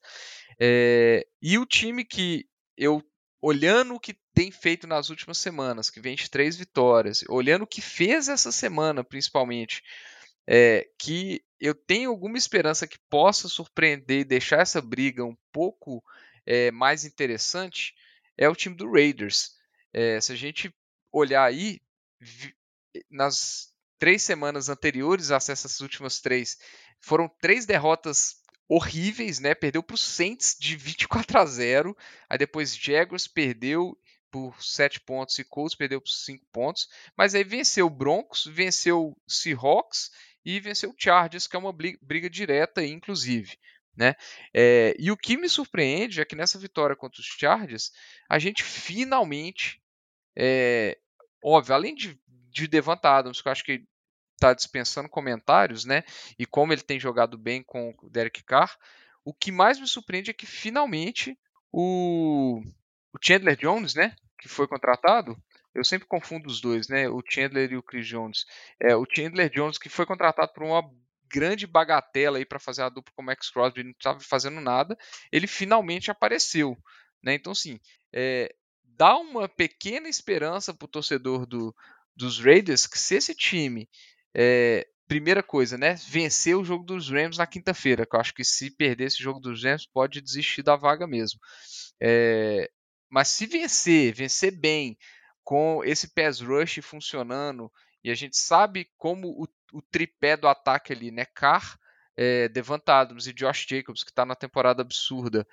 É, e o time que eu olhando o que tem feito nas últimas semanas, que vem de três vitórias, olhando o que fez essa semana, principalmente, é, que eu tenho alguma esperança que possa surpreender e deixar essa briga um pouco é, mais interessante, é o time do Raiders. É, se a gente olhar aí, nas três semanas anteriores às essas últimas três, foram três derrotas horríveis, né? Perdeu para o Saints de 24 a 0, aí depois Jaguars perdeu por 7 pontos e Colts perdeu por 5 pontos, mas aí venceu o Broncos, venceu o Seahawks e venceu o Chargers, que é uma briga direta, inclusive. Né? É, e o que me surpreende é que nessa vitória contra os Chargers, a gente finalmente, é, óbvio, além de, de Adams, que eu acho que está dispensando comentários, né? E como ele tem jogado bem com o Derek Carr, o que mais me surpreende é que finalmente o, o Chandler Jones, né? Que foi contratado, eu sempre confundo os dois, né? O Chandler e o Chris Jones. É, o Chandler Jones que foi contratado por uma grande bagatela aí para fazer a dupla com o Max Crosby, não estava fazendo nada, ele finalmente apareceu. Né? Então, assim, é, dá uma pequena esperança para o torcedor do, dos Raiders que se esse time, é, primeira coisa, né, vencer o jogo dos Rams na quinta-feira, que eu acho que se perder esse jogo dos Rams pode desistir da vaga mesmo. É, mas se vencer, vencer bem, com esse pass rush funcionando, e a gente sabe como o o tripé do ataque ali, né? Carr, é, Devant Adams e Josh Jacobs, que está na temporada absurda,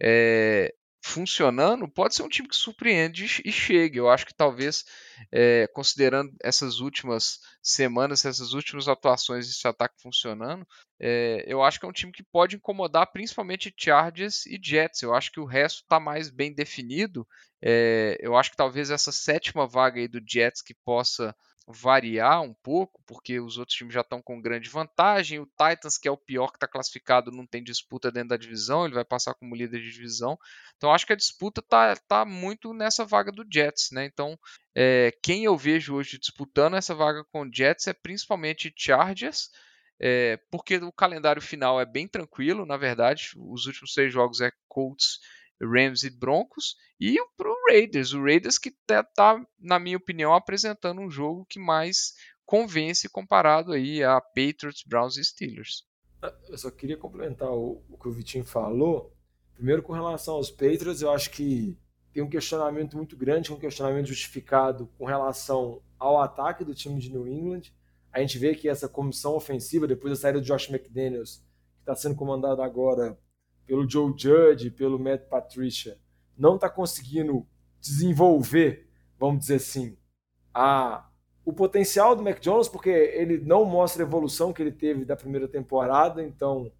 é, funcionando, pode ser um time que surpreende e chegue. Eu acho que talvez, é, considerando essas últimas semanas, essas últimas atuações desse ataque funcionando, é, eu acho que é um time que pode incomodar principalmente Chargers e Jets. Eu acho que o resto está mais bem definido. É, eu acho que talvez essa sétima vaga aí do Jets que possa variar um pouco, porque os outros times já estão com grande vantagem. O Titans, que é o pior que está classificado, não tem disputa dentro da divisão, ele vai passar como líder de divisão. Então acho que a disputa está tá muito nessa vaga do Jets, né? Então é, quem eu vejo hoje disputando essa vaga com o Jets é principalmente Chargers. É, porque o calendário final é bem tranquilo, na verdade, os últimos seis jogos é Colts, Rams e Broncos, e para o Raiders. O Raiders que está, tá, na minha opinião, apresentando um jogo que mais convence comparado aí a Patriots, Browns e Steelers. Ah, eu só queria complementar o, que o Vitinho falou. Primeiro, com relação aos Patriots, eu acho que tem um questionamento muito grande, um questionamento justificado com relação ao ataque do time de New England. A gente vê que essa comissão ofensiva, depois da saída do Josh McDaniels, que está sendo comandado agora pelo Joe Judge, pelo Matt Patricia, não está conseguindo desenvolver, vamos dizer assim, a, o potencial do Mac Jones, porque ele não mostra a evolução que ele teve da primeira temporada, então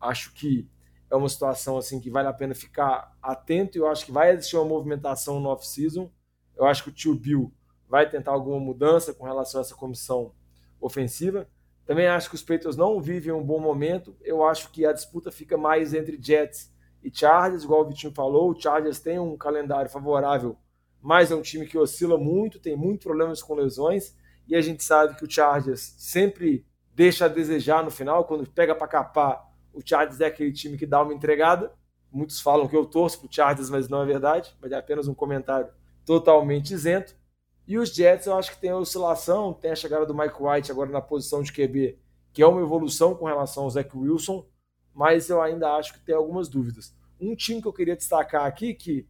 acho que é uma situação assim que vale a pena ficar atento e eu acho que vai existir uma movimentação no off-season. Eu acho que o tio Bill vai tentar alguma mudança com relação a essa comissão ofensiva. Também acho que os Patriots não vivem um bom momento. Eu acho que a disputa fica mais entre Jets e Chargers, igual o Vitinho falou. O Chargers tem um calendário favorável, mas é um time que oscila muito, tem muitos problemas com lesões. E a gente sabe que o Chargers sempre deixa a desejar no final. Quando pega para capar, o Chargers é aquele time que dá uma entregada. Muitos falam que eu torço para o Chargers, mas não é verdade. Mas é apenas um comentário totalmente isento. E os Jets, eu acho que tem a oscilação, tem a chegada do Mike White agora na posição de QB, que é uma evolução com relação ao Zach Wilson, mas eu ainda acho que tem algumas dúvidas. Um time que eu queria destacar aqui, que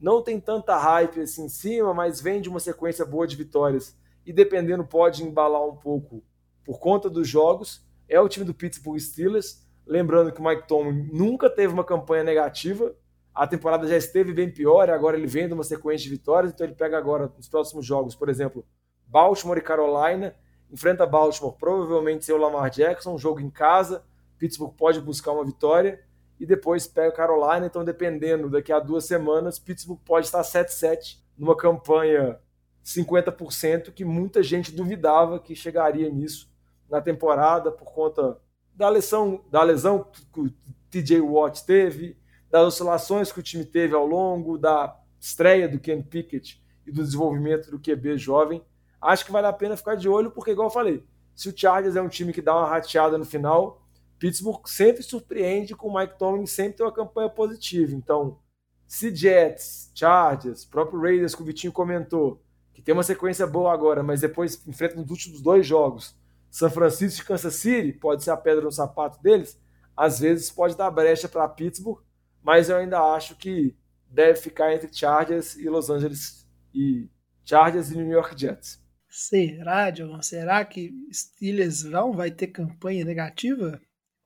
não tem tanta hype assim em cima, mas vem de uma sequência boa de vitórias e dependendo pode embalar um pouco por conta dos jogos, é o time do Pittsburgh Steelers. Lembrando que o Mike Tomlin nunca teve uma campanha negativa, a temporada já esteve bem pior, agora ele vem de uma sequência de vitórias, então ele pega agora nos próximos jogos, por exemplo, Baltimore e Carolina, enfrenta Baltimore, provavelmente sem o Lamar Jackson, um jogo em casa, Pittsburgh pode buscar uma vitória, e depois pega Carolina, então dependendo, daqui a duas semanas, Pittsburgh pode estar 7-7 numa campanha 50% que muita gente duvidava que chegaria nisso na temporada por conta da lesão, da lesão que o TJ Watt teve, das oscilações que o time teve ao longo da estreia do Ken Pickett e do desenvolvimento do QB jovem. Acho que vale a pena ficar de olho, porque, igual eu falei, se o Chargers é um time que dá uma rateada no final, Pittsburgh sempre surpreende com o Mike Tomlin sempre tem uma campanha positiva. Então, se Jets, Chargers, próprio Raiders, que o Vitinho comentou, que tem uma sequência boa agora, mas depois enfrenta nos últimos dois jogos, São Francisco e Kansas City, pode ser a pedra no sapato deles, às vezes pode dar brecha para Pittsburgh mas eu ainda acho que deve ficar entre Chargers e Los Angeles e Chargers e New York Jets. Será, John? Será que Steelers vão vai ter campanha negativa?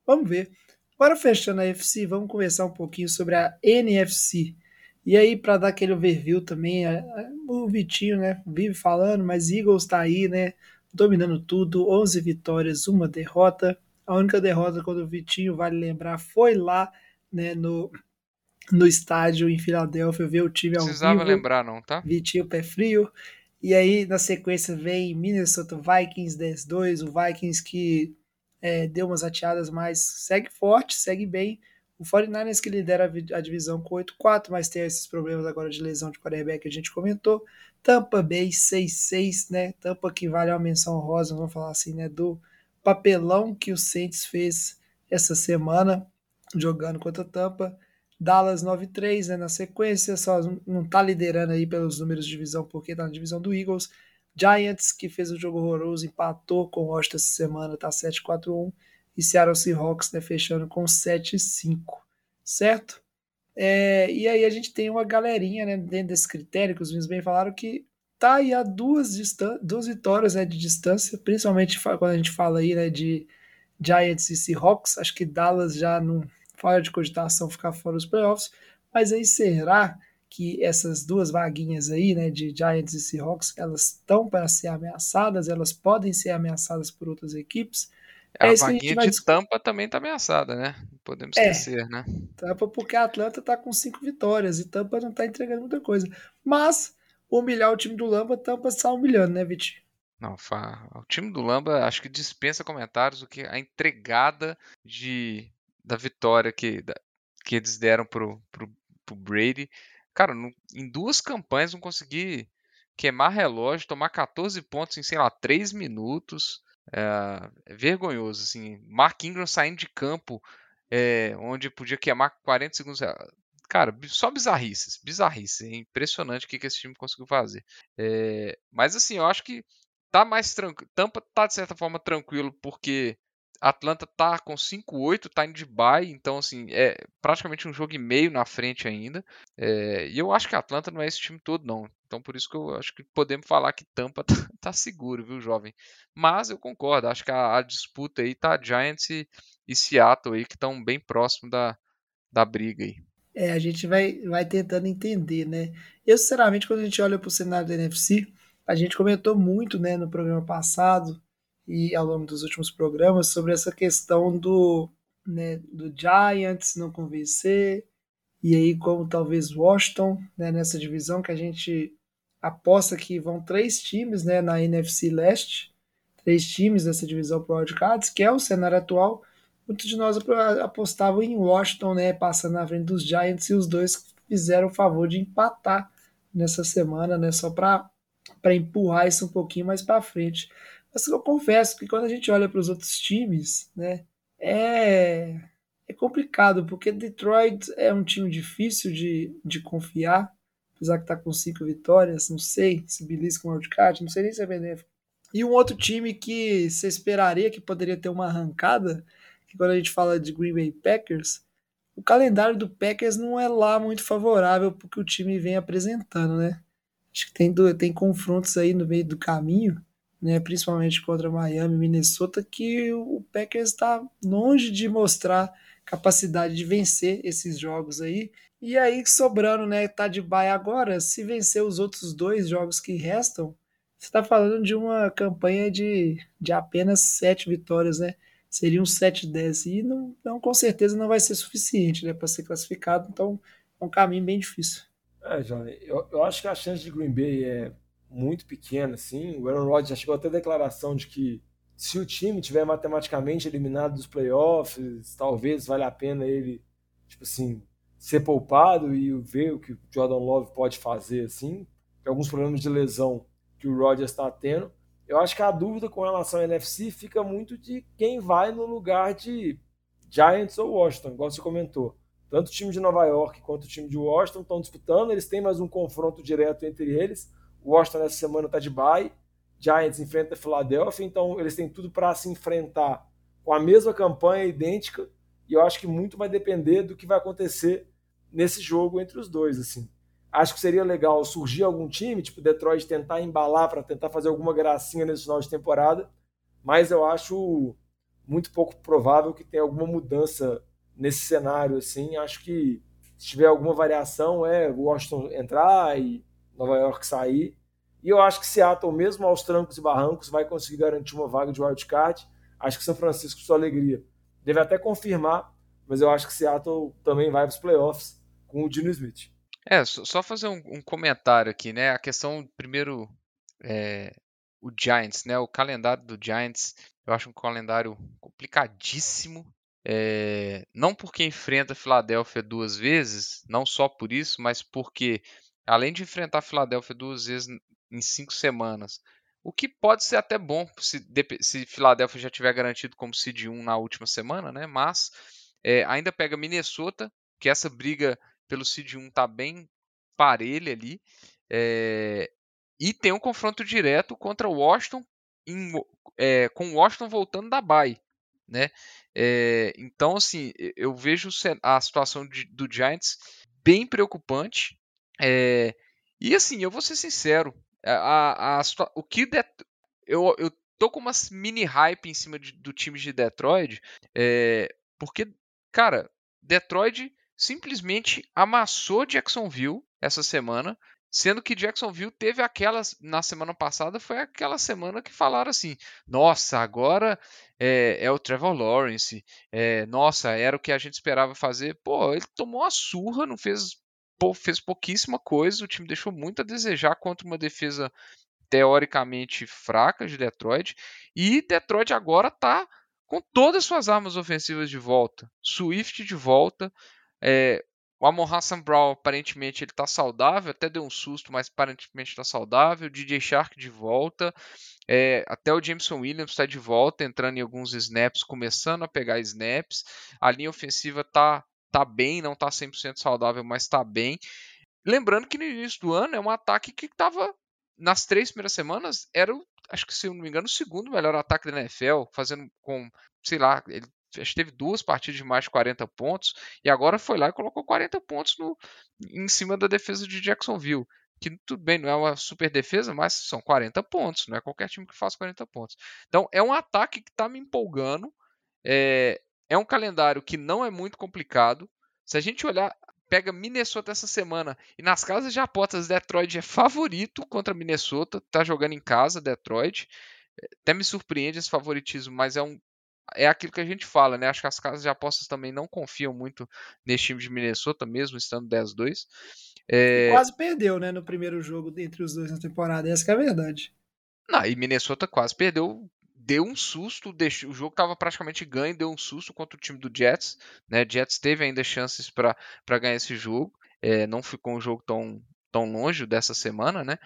Vamos ver. Agora fechando a FC, vamos conversar um pouquinho sobre a NFC. E aí, para dar aquele overview também, o Vitinho, né, vive falando, mas Eagles tá aí, né, dominando tudo, 11 vitórias, uma derrota. A única derrota, quando o Vitinho, vale lembrar, foi lá, né, no no estádio em Filadélfia, ver o time ao Precisava vivo. lembrar, não, tá? Vitinho pé frio. E aí, na sequência, vem Minnesota Vikings 10-2, o Vikings que é, deu umas ateadas, mas segue forte, segue bem. O 49ers que lidera a divisão com 8-4, mas tem esses problemas agora de lesão de quarterback que a gente comentou. Tampa Bay 6-6, né? Tampa que vale uma menção rosa, vamos falar assim, né? Do papelão que o Saints fez essa semana jogando contra a Tampa. Dallas 9-3 né, na sequência, só não está liderando aí pelos números de divisão porque está na divisão do Eagles. Giants, que fez um jogo horroroso, empatou com o Washington essa semana, está 7-4-1. E Seattle Seahawks né, fechando com 7-5, certo? É, e aí a gente tem uma galerinha né, dentro desse critério que os meninos bem falaram que tá aí a duas, duas vitórias né, de distância, principalmente quando a gente fala aí né, de Giants e Seahawks. Acho que Dallas já não fora de cogitação ficar fora dos playoffs, Mas aí será que essas duas vaguinhas aí, né, de Giants e Seahawks, elas estão para ser ameaçadas, elas podem ser ameaçadas por outras equipes? A É a vaguinha vai de discutir. Tampa também tá ameaçada, né? Não podemos É. esquecer, né? Tampa, porque a Atlanta tá com cinco vitórias e Tampa não tá entregando muita coisa. Mas humilhar o time do Lamba, Tampa está humilhando, né, Vitinho? Não, o time do Lamba acho que dispensa comentários o que a entregada de da vitória que, da- que eles deram pro, pro, pro Brady. Cara, não- em duas campanhas não consegui queimar relógio, tomar 14 pontos em, sei lá, 3 minutos. É, é vergonhoso, assim. Mark Ingram saindo de campo, é, onde podia queimar 40 segundos. é, Cara, só bizarrices, bizarrices. É impressionante o que, que esse time conseguiu fazer. É, mas assim, eu acho que tá mais tranquilo. Tampa tá de certa forma tranquilo porque Atlanta tá com 5-8, tá indo de bye, então assim, é praticamente um jogo e meio na frente ainda. É, e eu acho que a Atlanta não é esse time todo não. Então por isso que eu acho que podemos falar que Tampa <laughs> tá, tá seguro, viu, jovem? Mas eu concordo, acho que a, a disputa aí tá Giants e, e Seattle aí que estão bem próximo da, da briga aí. É, a gente vai, vai tentando entender, né? Eu, sinceramente, quando a gente olha para o cenário da NFC, a gente comentou muito, né, no programa passado e ao longo dos últimos programas sobre essa questão do, né, do Giants não convencer e aí como talvez Washington, né, nessa divisão que a gente aposta que vão três times, né, na NFC Leste, três times dessa divisão para wildcards, que é o cenário atual. Muitos de nós apostavam em Washington, né, passando na frente dos Giants e os dois fizeram o favor de empatar nessa semana, né, só para para empurrar isso um pouquinho mais para frente. Mas eu confesso que quando a gente olha para os outros times, né, é, é complicado, porque Detroit é um time difícil de, de confiar, apesar que está com cinco vitórias, não sei se belisca um wildcard, não sei nem se é benéfico. E um outro time que você esperaria que poderia ter uma arrancada, que quando a gente fala de Green Bay Packers, o calendário do Packers não é lá muito favorável porque o time vem apresentando, né? Acho que tem, tem confrontos aí no meio do caminho, né? Principalmente contra Miami, Minnesota, que o Packers está longe de mostrar capacidade de vencer esses jogos aí. E aí sobrando, né? Tá de baia agora. Se vencer os outros dois jogos que restam, você está falando de uma campanha de, de apenas sete vitórias, né? Seria um 7-10 e não, não, com certeza não vai ser suficiente né, para ser classificado, então é um caminho bem difícil. É, Johnny, eu, eu acho que a chance de Green Bay é muito pequena, assim. O Aaron Rodgers já chegou até a declaração de que se o time tiver matematicamente eliminado dos playoffs, talvez valha a pena ele, tipo assim, ser poupado e ver o que o Jordan Love pode fazer, assim. Tem alguns problemas de lesão que o Rodgers está tendo. Eu acho que a dúvida com relação ao NFC fica muito de quem vai no lugar de Giants ou Washington, igual você comentou. Tanto o time de Nova York quanto o time de Washington estão disputando, eles têm mais um confronto direto entre eles. O Washington nessa semana está de bye, Giants enfrenta a Philadelphia, então eles têm tudo para se enfrentar com a mesma campanha idêntica, e eu acho que muito vai depender do que vai acontecer nesse jogo entre os dois, assim. Acho que seria legal surgir algum time, tipo Detroit, tentar embalar para tentar fazer alguma gracinha nesse final de temporada, mas eu acho muito pouco provável que tenha alguma mudança nesse cenário. Assim, acho que se tiver alguma variação é Washington entrar e Nova York sair. E eu acho que Seattle, mesmo aos trancos e barrancos, vai conseguir garantir uma vaga de wildcard. Acho que São Francisco, sua alegria, deve até confirmar, mas eu acho que Seattle também vai para os playoffs com o Dino Smith. É, só fazer um, um, comentário aqui, né? A questão, primeiro, é, o Giants, né? O calendário do Giants, eu acho um calendário complicadíssimo. É, não porque enfrenta a Filadélfia duas vezes, não só por isso, mas porque, além de enfrentar a Filadélfia duas vezes em cinco semanas, o que pode ser até bom se, se Filadélfia já tiver garantido como seed 1 na última semana, né? Mas é, ainda pega Minnesota, que essa briga pelo seed 1 tá bem parelha ali. É, e tem um confronto direto contra o Washington, em, é, com o Washington voltando da bye. Né? Então, assim, eu vejo a situação de, do Giants bem preocupante. E assim, eu vou ser sincero, a, a, a, o que eu, eu tô com uma mini hype em cima de, do time de Detroit, porque, cara, Detroit simplesmente amassou Jacksonville essa semana, sendo que Jacksonville teve aquelas na semana passada foi aquela semana que falaram assim, nossa agora é, é o Trevor Lawrence, é, nossa era o que a gente esperava fazer, pô ele tomou uma surra, não fez fez pouquíssima coisa, o time deixou muito a desejar contra uma defesa teoricamente fraca de Detroit e Detroit agora está com todas as suas armas ofensivas de volta, Swift de volta, é, o Amon Hassan Brown, aparentemente, ele tá saudável, até deu um susto, mas aparentemente está saudável. DJ Shark de volta. É, até o Jameson Williams está de volta, entrando em alguns snaps, começando a pegar snaps. A linha ofensiva tá, tá bem, não tá 100% saudável, mas tá bem. Lembrando que no início do ano é um ataque que estava nas três primeiras semanas, era, acho que se eu não me engano, o segundo melhor ataque da NFL, fazendo com, sei lá, ele acho que teve duas partidas de mais de 40 pontos e agora foi lá e colocou 40 pontos no, em cima da defesa de Jacksonville. Que tudo bem, não é uma super defesa, mas são 40 pontos, não é qualquer time que faz 40 pontos. Então é um ataque que está me empolgando. É, é um calendário que não é muito complicado. Se a gente olhar, pega Minnesota essa semana e nas casas de apostas, Detroit é favorito contra Minnesota, tá jogando em casa, Detroit. Até me surpreende esse favoritismo, mas é um é aquilo que a gente fala, né? Acho que as casas de apostas também não confiam muito nesse time de Minnesota, mesmo estando 10-2. É... Quase perdeu, né, no primeiro jogo entre os dois na temporada, essa é a verdade. Não, e Minnesota quase perdeu, deu um susto, deixou, o jogo estava praticamente ganho, deu um susto contra o time do Jets, né? Jets teve ainda chances para ganhar esse jogo, é, não ficou um jogo tão, tão longe dessa semana, né?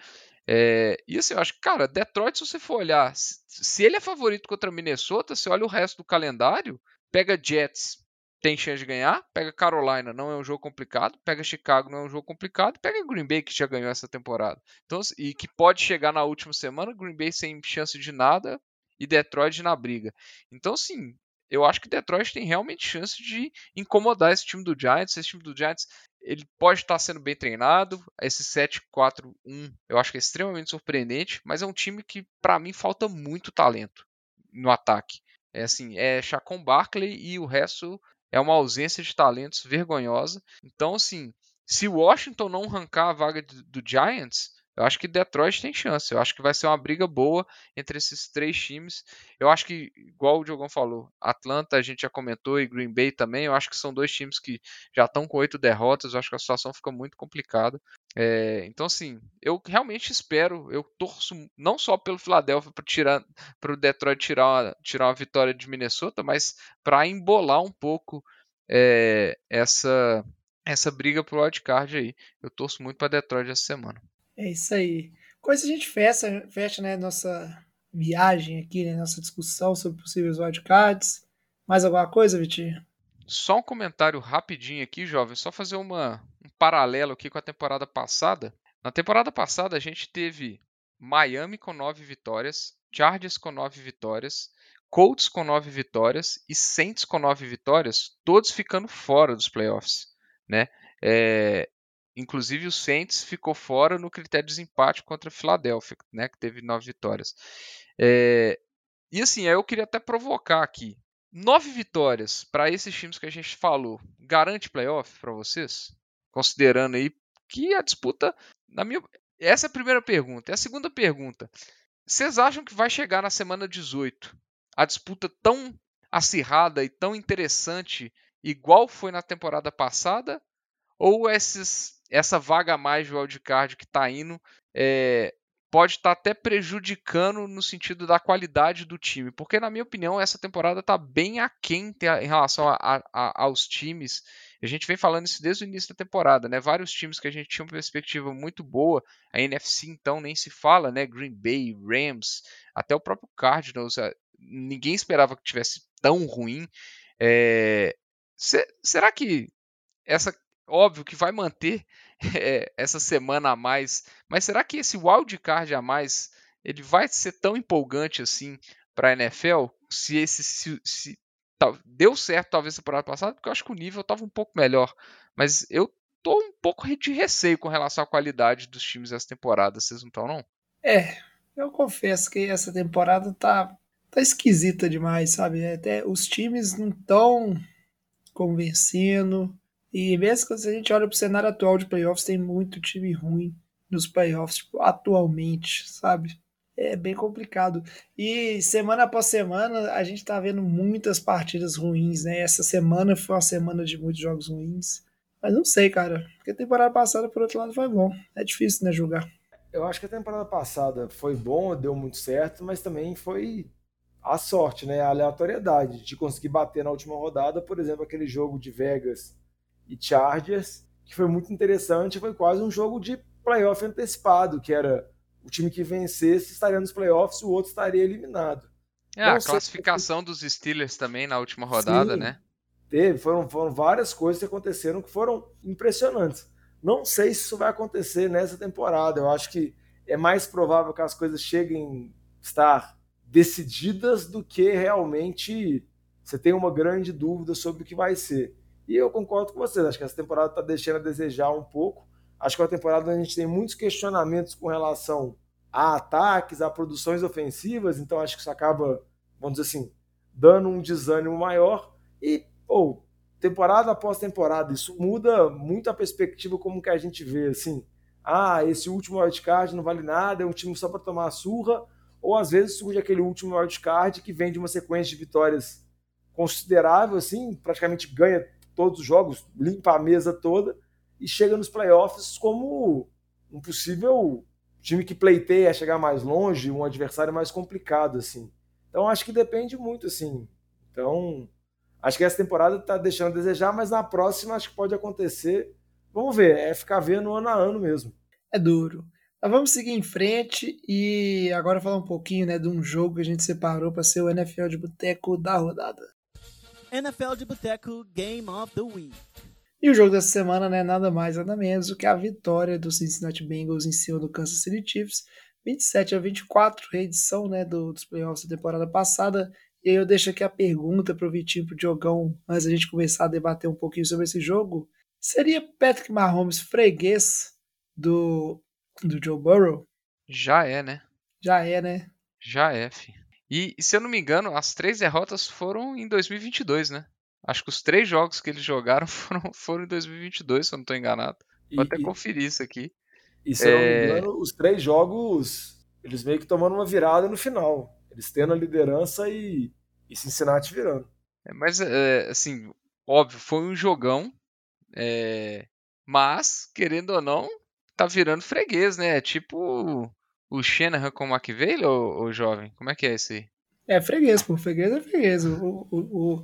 É, e assim, eu acho que, cara, Detroit, se você for olhar, se ele é favorito contra Minnesota, você olha o resto do calendário, pega Jets, tem chance de ganhar, pega Carolina, não é um jogo complicado, pega Chicago, não é um jogo complicado, pega Green Bay, que já ganhou essa temporada. Então, e que pode chegar na última semana, Green Bay sem chance de nada e Detroit na briga. Então, assim, eu acho que Detroit tem realmente chance de incomodar esse time do Giants. Esse time do Giants ele pode estar sendo bem treinado. Esse 7-4-1 eu acho que é extremamente surpreendente, mas é um time que para mim falta muito talento no ataque. É assim, é Chacon Barkley e o resto é uma ausência de talentos vergonhosa. Então, assim, se Washington não arrancar a vaga do Giants, eu acho que Detroit tem chance. Eu acho que vai ser uma briga boa entre esses três times. Eu acho que, igual o Diogão falou, Atlanta a gente já comentou e Green Bay também. Eu acho que são dois times que já estão com oito derrotas. Eu acho que a situação fica muito complicada. É, então, assim, eu realmente espero. Eu torço não só pelo Philadelphia para tirar, para o Detroit tirar uma, tirar uma vitória de Minnesota, mas para embolar um pouco é, essa essa briga pro wildcard aí. Eu torço muito para Detroit essa semana. É isso aí. Com isso a gente fecha, fecha né, nossa viagem aqui, né, nossa discussão sobre possíveis wildcards. Mais alguma coisa, Vitinho? Só um comentário rapidinho aqui, jovem, só fazer uma, um paralelo aqui com a temporada passada. Na temporada passada a gente teve Miami com nove vitórias, Chargers com nove vitórias, Colts com nove vitórias e Saints com nove vitórias, todos ficando fora dos playoffs, né? É, Inclusive o Saints ficou fora no critério de desempate contra a Philadelphia, né, que teve nove vitórias. É, e assim, eu queria até provocar aqui. Nove vitórias para esses times que a gente falou, garante playoff para vocês? Considerando aí que a disputa, na minha, essa é a primeira pergunta. E a segunda pergunta, vocês acham que vai chegar na semana 18 a disputa tão acirrada e tão interessante igual foi na temporada passada? Ou esses essa vaga a mais de wildcard que está indo é, pode estar tá até prejudicando no sentido da qualidade do time. Porque, na minha opinião, essa temporada está bem aquém em relação a, a, aos times. A gente vem falando isso desde o início da temporada, né? Vários times que a gente tinha uma perspectiva muito boa. A NFC, então, nem se fala, né? Green Bay, Rams, até o próprio Cardinals. Ninguém esperava que tivesse tão ruim. É... Será que essa óbvio que vai manter é, <laughs> essa semana a mais, mas será que esse wildcard a mais ele vai ser tão empolgante assim para a NFL? Se esse se, se, deu certo talvez temporada passada, porque eu acho que o nível estava um pouco melhor, mas eu tô um pouco de receio com relação à qualidade dos times dessa temporada, vocês não estão não? É, eu confesso que essa temporada tá tá esquisita demais, sabe? Até os times não estão convencendo E mesmo quando a gente olha para o cenário atual de playoffs, tem muito time ruim nos playoffs, tipo, atualmente, sabe? É bem complicado. E semana após semana a gente tá vendo muitas partidas ruins, né? Essa semana foi uma semana de muitos jogos ruins. Mas não sei, cara. Porque a temporada passada, por outro lado, foi bom. É difícil, né, julgar. Eu acho que a temporada passada foi bom, deu muito certo, mas também foi a sorte, né? A aleatoriedade de conseguir bater na última rodada, por exemplo, aquele jogo de Vegas e Chargers, que foi muito interessante, foi quase um jogo de playoff antecipado, que era o time que vencesse estaria nos playoffs, o outro estaria eliminado. É, a classificação dos Steelers também na última rodada, Sim, né? Teve, foram, foram várias coisas que aconteceram que foram impressionantes. Não sei se isso vai acontecer nessa temporada. Eu acho que é mais provável que as coisas cheguem a estar decididas do que realmente você tem uma grande dúvida sobre o que vai ser. E eu concordo com vocês, acho que essa temporada está deixando a desejar um pouco. Acho que é uma temporada onde a gente tem muitos questionamentos com relação a ataques, a produções ofensivas, então acho que isso acaba, vamos dizer assim, dando um desânimo maior. E, pô, temporada após temporada, isso muda muito a perspectiva como que a gente vê, assim, ah, esse último wildcard não vale nada, é um time só para tomar surra, ou às vezes surge aquele último wildcard que vem de uma sequência de vitórias considerável, assim, praticamente ganha todos os jogos, limpa a mesa toda, e chega nos playoffs como um possível time que pleiteia chegar mais longe, um adversário mais complicado, assim. Então acho que depende muito, assim. Então acho que essa temporada está deixando a desejar, mas na próxima acho que pode acontecer. Vamos ver, é ficar vendo ano a ano mesmo. É duro. Mas vamos seguir em frente e agora falar um pouquinho né, de um jogo que a gente separou para ser o NFL de Boteco da rodada. NFL de Boteco Game of the Week. E o jogo dessa semana não é nada mais, nada menos do que a vitória do Cincinnati Bengals em cima do Kansas City Chiefs, 27 a 24, reedição né, do, dos playoffs da temporada passada. E aí eu deixo aqui a pergunta para o Vitinho e para o Diogão, antes da gente começar a debater um pouquinho sobre esse jogo. Seria Patrick Mahomes freguês do, do Joe Burrow? Já é, né? Já é, né? Já é, fi. E, se eu não me engano, as três derrotas foram em 2022, né? Acho que os três jogos que eles jogaram <laughs> foram, foram em 2022, se eu não estou enganado. Vou E- até e- conferir isso aqui. E se eu não me É. engano, os três jogos, eles meio que tomando uma virada no final. Eles tendo a liderança e, e Cincinnati virando. É, Mas, é, assim, óbvio, foi um jogão. é, mas, querendo ou não, tá virando freguês, né? É tipo o Shanahan com o McVeigh, ô, ô jovem? Como é que é esse aí? É freguês, pô. Freguês é freguês. O, o, o,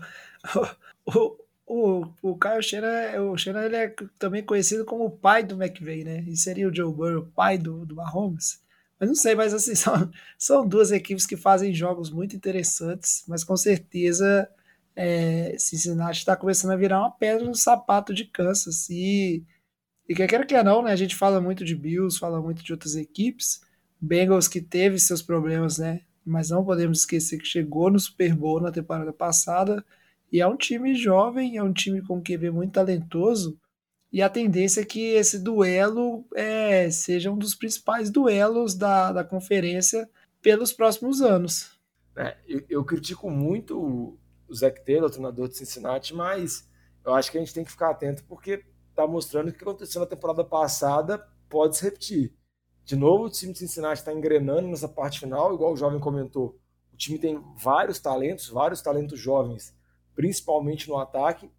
o, <laughs> o, o Kyle Shanahan, o Shanahan ele é também conhecido como o pai do McVay, né? E seria o Joe Burrow, pai do, do Mahomes. Mas não sei, mas assim, <laughs> são, são duas equipes que fazem jogos muito interessantes, mas com certeza é, Cincinnati está começando a virar uma pedra no sapato de Kansas. E, e quer queira que não, né? A gente fala muito de Bills, fala muito de outras equipes. Bengals que teve seus problemas, né? Mas não podemos esquecer que chegou no Super Bowl na temporada passada. E é um time jovem, é um time com QB muito talentoso. E a tendência é que esse duelo é, seja um dos principais duelos da, da conferência pelos próximos anos. É, eu, eu critico muito o- o Zach Taylor, o treinador de Cincinnati, mas eu acho que a gente tem que ficar atento porque está mostrando que o que aconteceu na temporada passada pode se repetir. De novo, o time de Cincinnati está engrenando nessa parte final, igual o jovem comentou. O time tem vários talentos, vários talentos jovens, principalmente no ataque.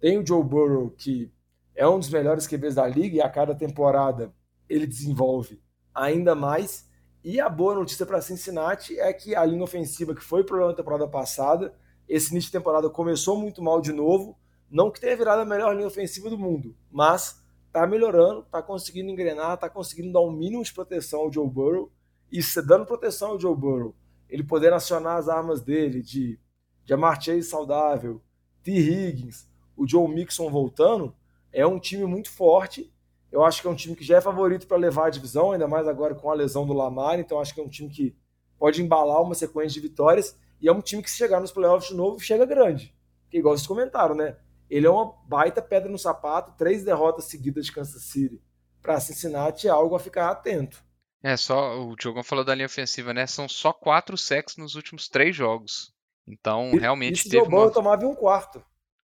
Tem o Joe Burrow, que é um dos melhores QBs da liga, e a cada temporada ele desenvolve ainda mais. E a boa notícia para Cincinnati é que a linha ofensiva, que foi problema na temporada passada, esse início de temporada começou muito mal de novo. Não que tenha virado a melhor linha ofensiva do mundo, mas tá melhorando, tá conseguindo engrenar, tá conseguindo dar um mínimo de proteção ao Joe Burrow. E se dando proteção ao Joe Burrow, ele poder acionar as armas dele de Jamar Chase saudável, T. Higgins, o Joe Mixon voltando, é um time muito forte. Eu acho que é um time que já é favorito para levar a divisão, ainda mais agora com a lesão do Lamar. Então acho que é um time que pode embalar uma sequência de vitórias. E é um time que, se chegar nos playoffs de novo, chega grande. Porque, igual vocês comentaram, né? Ele é uma baita pedra no sapato, três derrotas seguidas de Kansas City para Cincinnati é algo a ficar atento. É, só o Diogão falou da linha ofensiva, né? São só quatro sacks nos últimos três jogos. Então, E- realmente teve Burrow uma. tomava um quarto.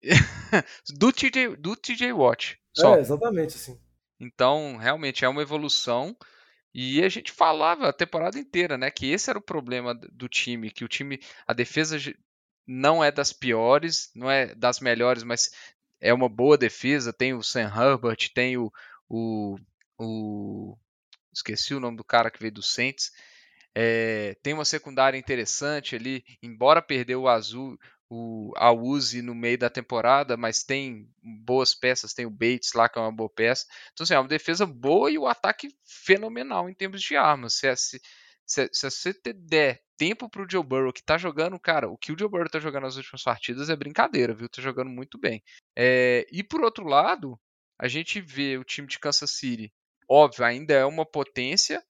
<laughs> do TJ, do TJ Watt. Só. É, exatamente assim. Então, realmente é uma evolução. E a gente falava a temporada inteira, né, que esse era o problema do time, que o time, a defesa não é das piores, não é das melhores, mas é uma boa defesa. Tem o Sam Herbert, tem o, o, o esqueci o nome do cara que veio do Saints. É, tem uma secundária interessante ali, embora perdeu o azul, o, a Uzi no meio da temporada, mas tem boas peças, tem o Bates lá, que é uma boa peça. Então, assim, é uma defesa boa e o ataque fenomenal em termos de armas. Se, se, se, se você der tempo pro Joe Burrow, que tá jogando, cara, o que o Joe Burrow tá jogando nas últimas partidas é brincadeira, viu? Tá jogando muito bem. É, e por outro lado, a gente vê o time de Kansas City, óbvio, ainda é uma potência,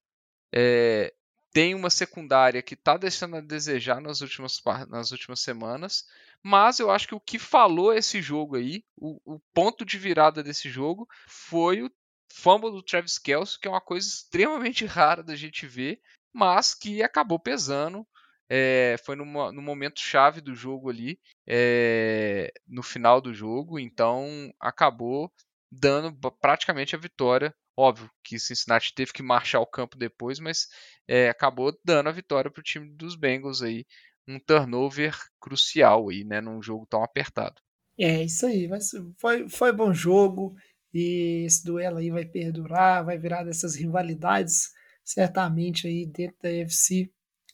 é, tem uma secundária que está deixando a desejar nas últimas, nas últimas semanas, mas eu acho que o que falou esse jogo aí, o, o ponto de virada desse jogo, foi o fumble do Travis Kelce, que é uma coisa extremamente <laughs> rara da gente ver, mas que acabou pesando. É, foi numa, no momento chave do jogo ali, é, no final do jogo, então acabou dando praticamente a vitória Óbvio que Cincinnati teve que marchar o campo depois, mas é, acabou dando a vitória para o time dos Bengals aí. Um turnover crucial aí, né? Num jogo tão apertado. É, isso aí. Mas foi, foi bom jogo. E esse duelo aí vai perdurar, vai virar dessas rivalidades, certamente aí dentro da UFC.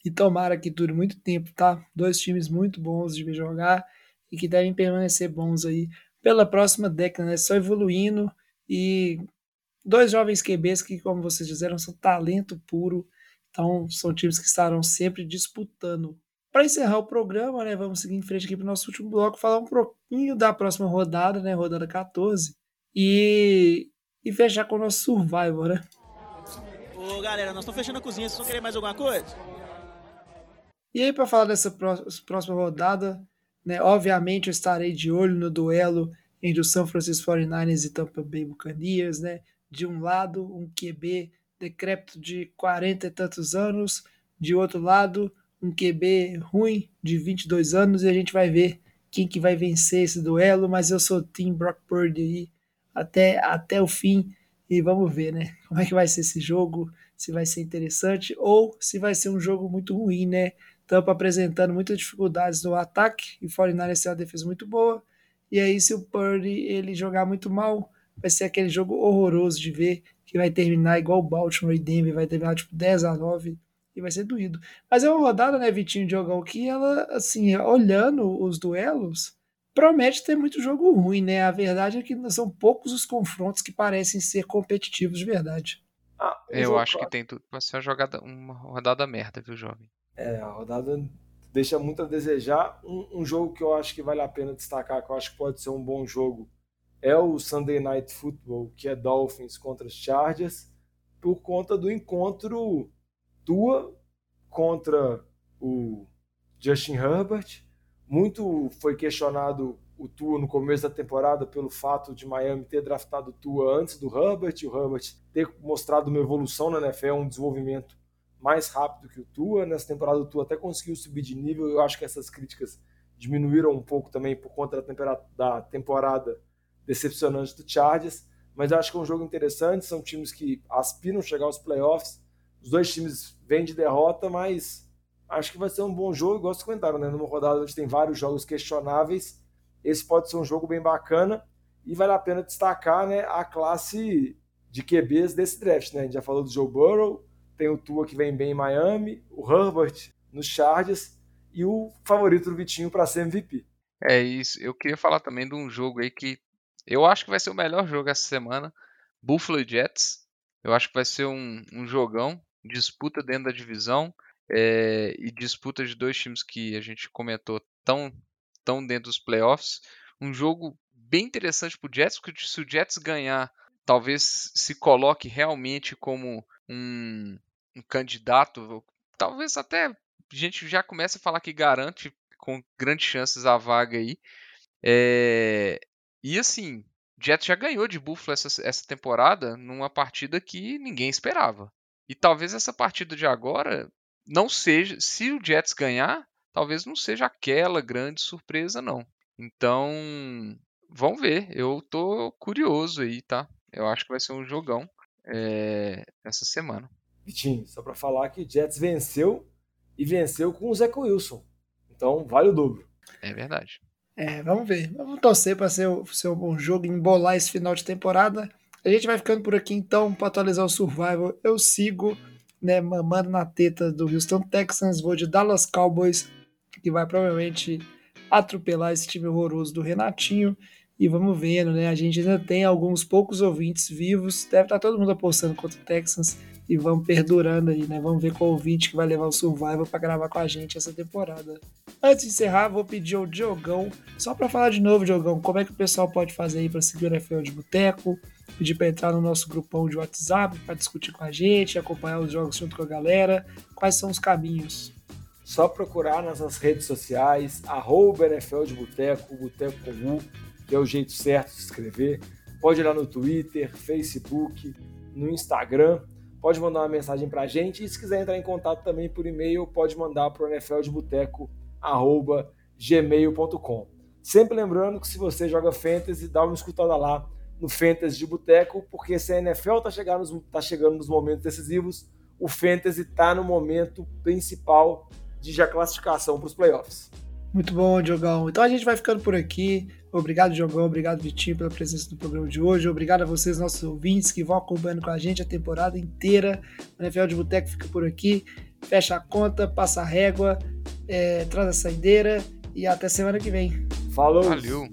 E tomara que dure muito tempo, tá? Dois times muito bons de jogar e que devem permanecer bons aí pela próxima década, né? Só evoluindo e Dois jovens QBs que, como vocês disseram, são talento puro. Então, são times que estarão sempre disputando. Para encerrar o programa, né, vamos seguir em frente aqui para o nosso último bloco, falar um pouquinho da próxima rodada, né, rodada 14, e, e fechar com o nosso Survivor, né? Ô, galera, nós estamos fechando a cozinha, vocês vão querer mais alguma coisa? E aí, para falar dessa próxima rodada, né, obviamente eu estarei de olho no duelo entre o São Francisco 49ers e Tampa Bay Buccaneers, né? de um lado um QB decrépito de 40 e tantos anos, de outro lado um QB ruim de 22 anos e a gente vai ver quem que vai vencer esse duelo, mas eu sou Team Brock Purdy aí até, até o fim e vamos ver, né? Como é que vai ser esse jogo, se vai ser interessante ou se vai ser um jogo muito ruim, né? Tampa apresentando muitas dificuldades no ataque e 49ers tem uma defesa muito boa. E aí se o Purdy ele jogar muito mal, vai ser aquele jogo horroroso de ver, que vai terminar igual o Baltimore e Denver, vai terminar tipo 10 a 9 e vai ser doído. Mas é uma rodada, né, Vitinho, de jogão, que ela, assim, olhando os duelos, promete ter muito jogo ruim, né? A verdade é que são poucos os confrontos que parecem ser competitivos de verdade. Ah, Eu acho que tem tudo pra ser uma, jogada, uma rodada merda, viu, jovem? É, a rodada deixa muito a desejar. Um, um jogo que eu acho que vale a pena destacar, que eu acho que pode ser um bom jogo, é o Sunday Night Football, que é Dolphins contra os Chargers, por conta do encontro Tua contra o Justin Herbert. Muito foi questionado o Tua no começo da temporada pelo fato de Miami ter draftado o Tua antes do Herbert, o Herbert ter mostrado uma evolução na NFL, um desenvolvimento mais rápido que o Tua. Nessa temporada o Tua até conseguiu subir de nível, eu acho que essas críticas diminuíram um pouco também por conta da temporada decepcionante do Chargers, mas eu acho que é um jogo interessante. São times que aspiram chegar aos playoffs. Os dois times vêm de derrota, mas acho que vai ser um bom jogo. Gosto de comentar, né? Numa rodada onde tem vários jogos questionáveis, esse pode ser um jogo bem bacana e vale a pena destacar né, a classe de QBs desse draft. Né? A gente já falou do Joe Burrow, tem o Tua que vem bem em Miami, o Herbert nos Chargers e o favorito do Vitinho para ser MVP. É isso. Eu queria falar também de um jogo aí que eu acho que vai ser o melhor jogo essa semana. Buffalo Jets. Eu acho que vai ser um, um jogão. Disputa dentro da divisão. É, e disputa de dois times que a gente comentou tão, tão dentro dos playoffs. Um jogo bem interessante para o Jets, porque se o Jets ganhar, talvez se coloque realmente como um, um candidato. Talvez até a gente já comece a falar que garante com grandes chances a vaga aí. É, e assim, Jets já ganhou de Buffalo essa, essa temporada numa partida que ninguém esperava. E talvez essa partida de agora não seja, se o Jets ganhar, talvez não seja aquela grande surpresa não. Então, vamos ver. Eu tô curioso aí, tá? Eu acho que vai ser um jogão é, essa semana. Vitinho, só para falar que Jets venceu e venceu com o Zach Wilson. Então, vale o dobro. É verdade. É, vamos ver. Vamos torcer para ser, ser um bom jogo e embolar esse final de temporada. A gente vai ficando por aqui então para atualizar o Survival. Eu sigo, né, mamando na teta do Houston Texans, vou de Dallas Cowboys, que vai provavelmente atropelar esse time horroroso do Renatinho. E vamos vendo, né? A gente ainda tem alguns poucos ouvintes vivos. Deve estar todo mundo apostando contra o Texans e vamos perdurando aí, né? Vamos ver qual ouvinte que vai levar o Survival para gravar com a gente essa temporada. Antes de encerrar, vou pedir ao Diogão, só para falar de novo, Diogão, como é que o pessoal pode fazer aí para seguir o NFL de Boteco, pedir para entrar no nosso grupão de WhatsApp para discutir com a gente, acompanhar os jogos junto com a galera. Quais são os caminhos? Só procurar nas redes sociais, arroba NFL de Boteco, Boteco com U, que é o jeito certo de escrever. Pode ir lá no Twitter, Facebook, no Instagram pode mandar uma mensagem para a gente. E se quiser entrar em contato também por e-mail, pode mandar para o nfldeboteco.gmail.com. Sempre lembrando que se você joga Fantasy, dá uma escutada lá no Fantasy de Boteco, porque se a NFL está chegando, tá chegando nos momentos decisivos, o Fantasy está no momento principal de já classificação para os playoffs. Muito bom, Diogão. Então a gente vai ficando por aqui. Obrigado, Diogão. Obrigado, Vitinho, pela presença no programa de hoje. Obrigado a vocês, nossos ouvintes, que vão acompanhando com a gente a temporada inteira. O NFL de Boteco fica por aqui. Fecha a conta, passa a régua, é, traz a saideira e até semana que vem. Falou! Valeu!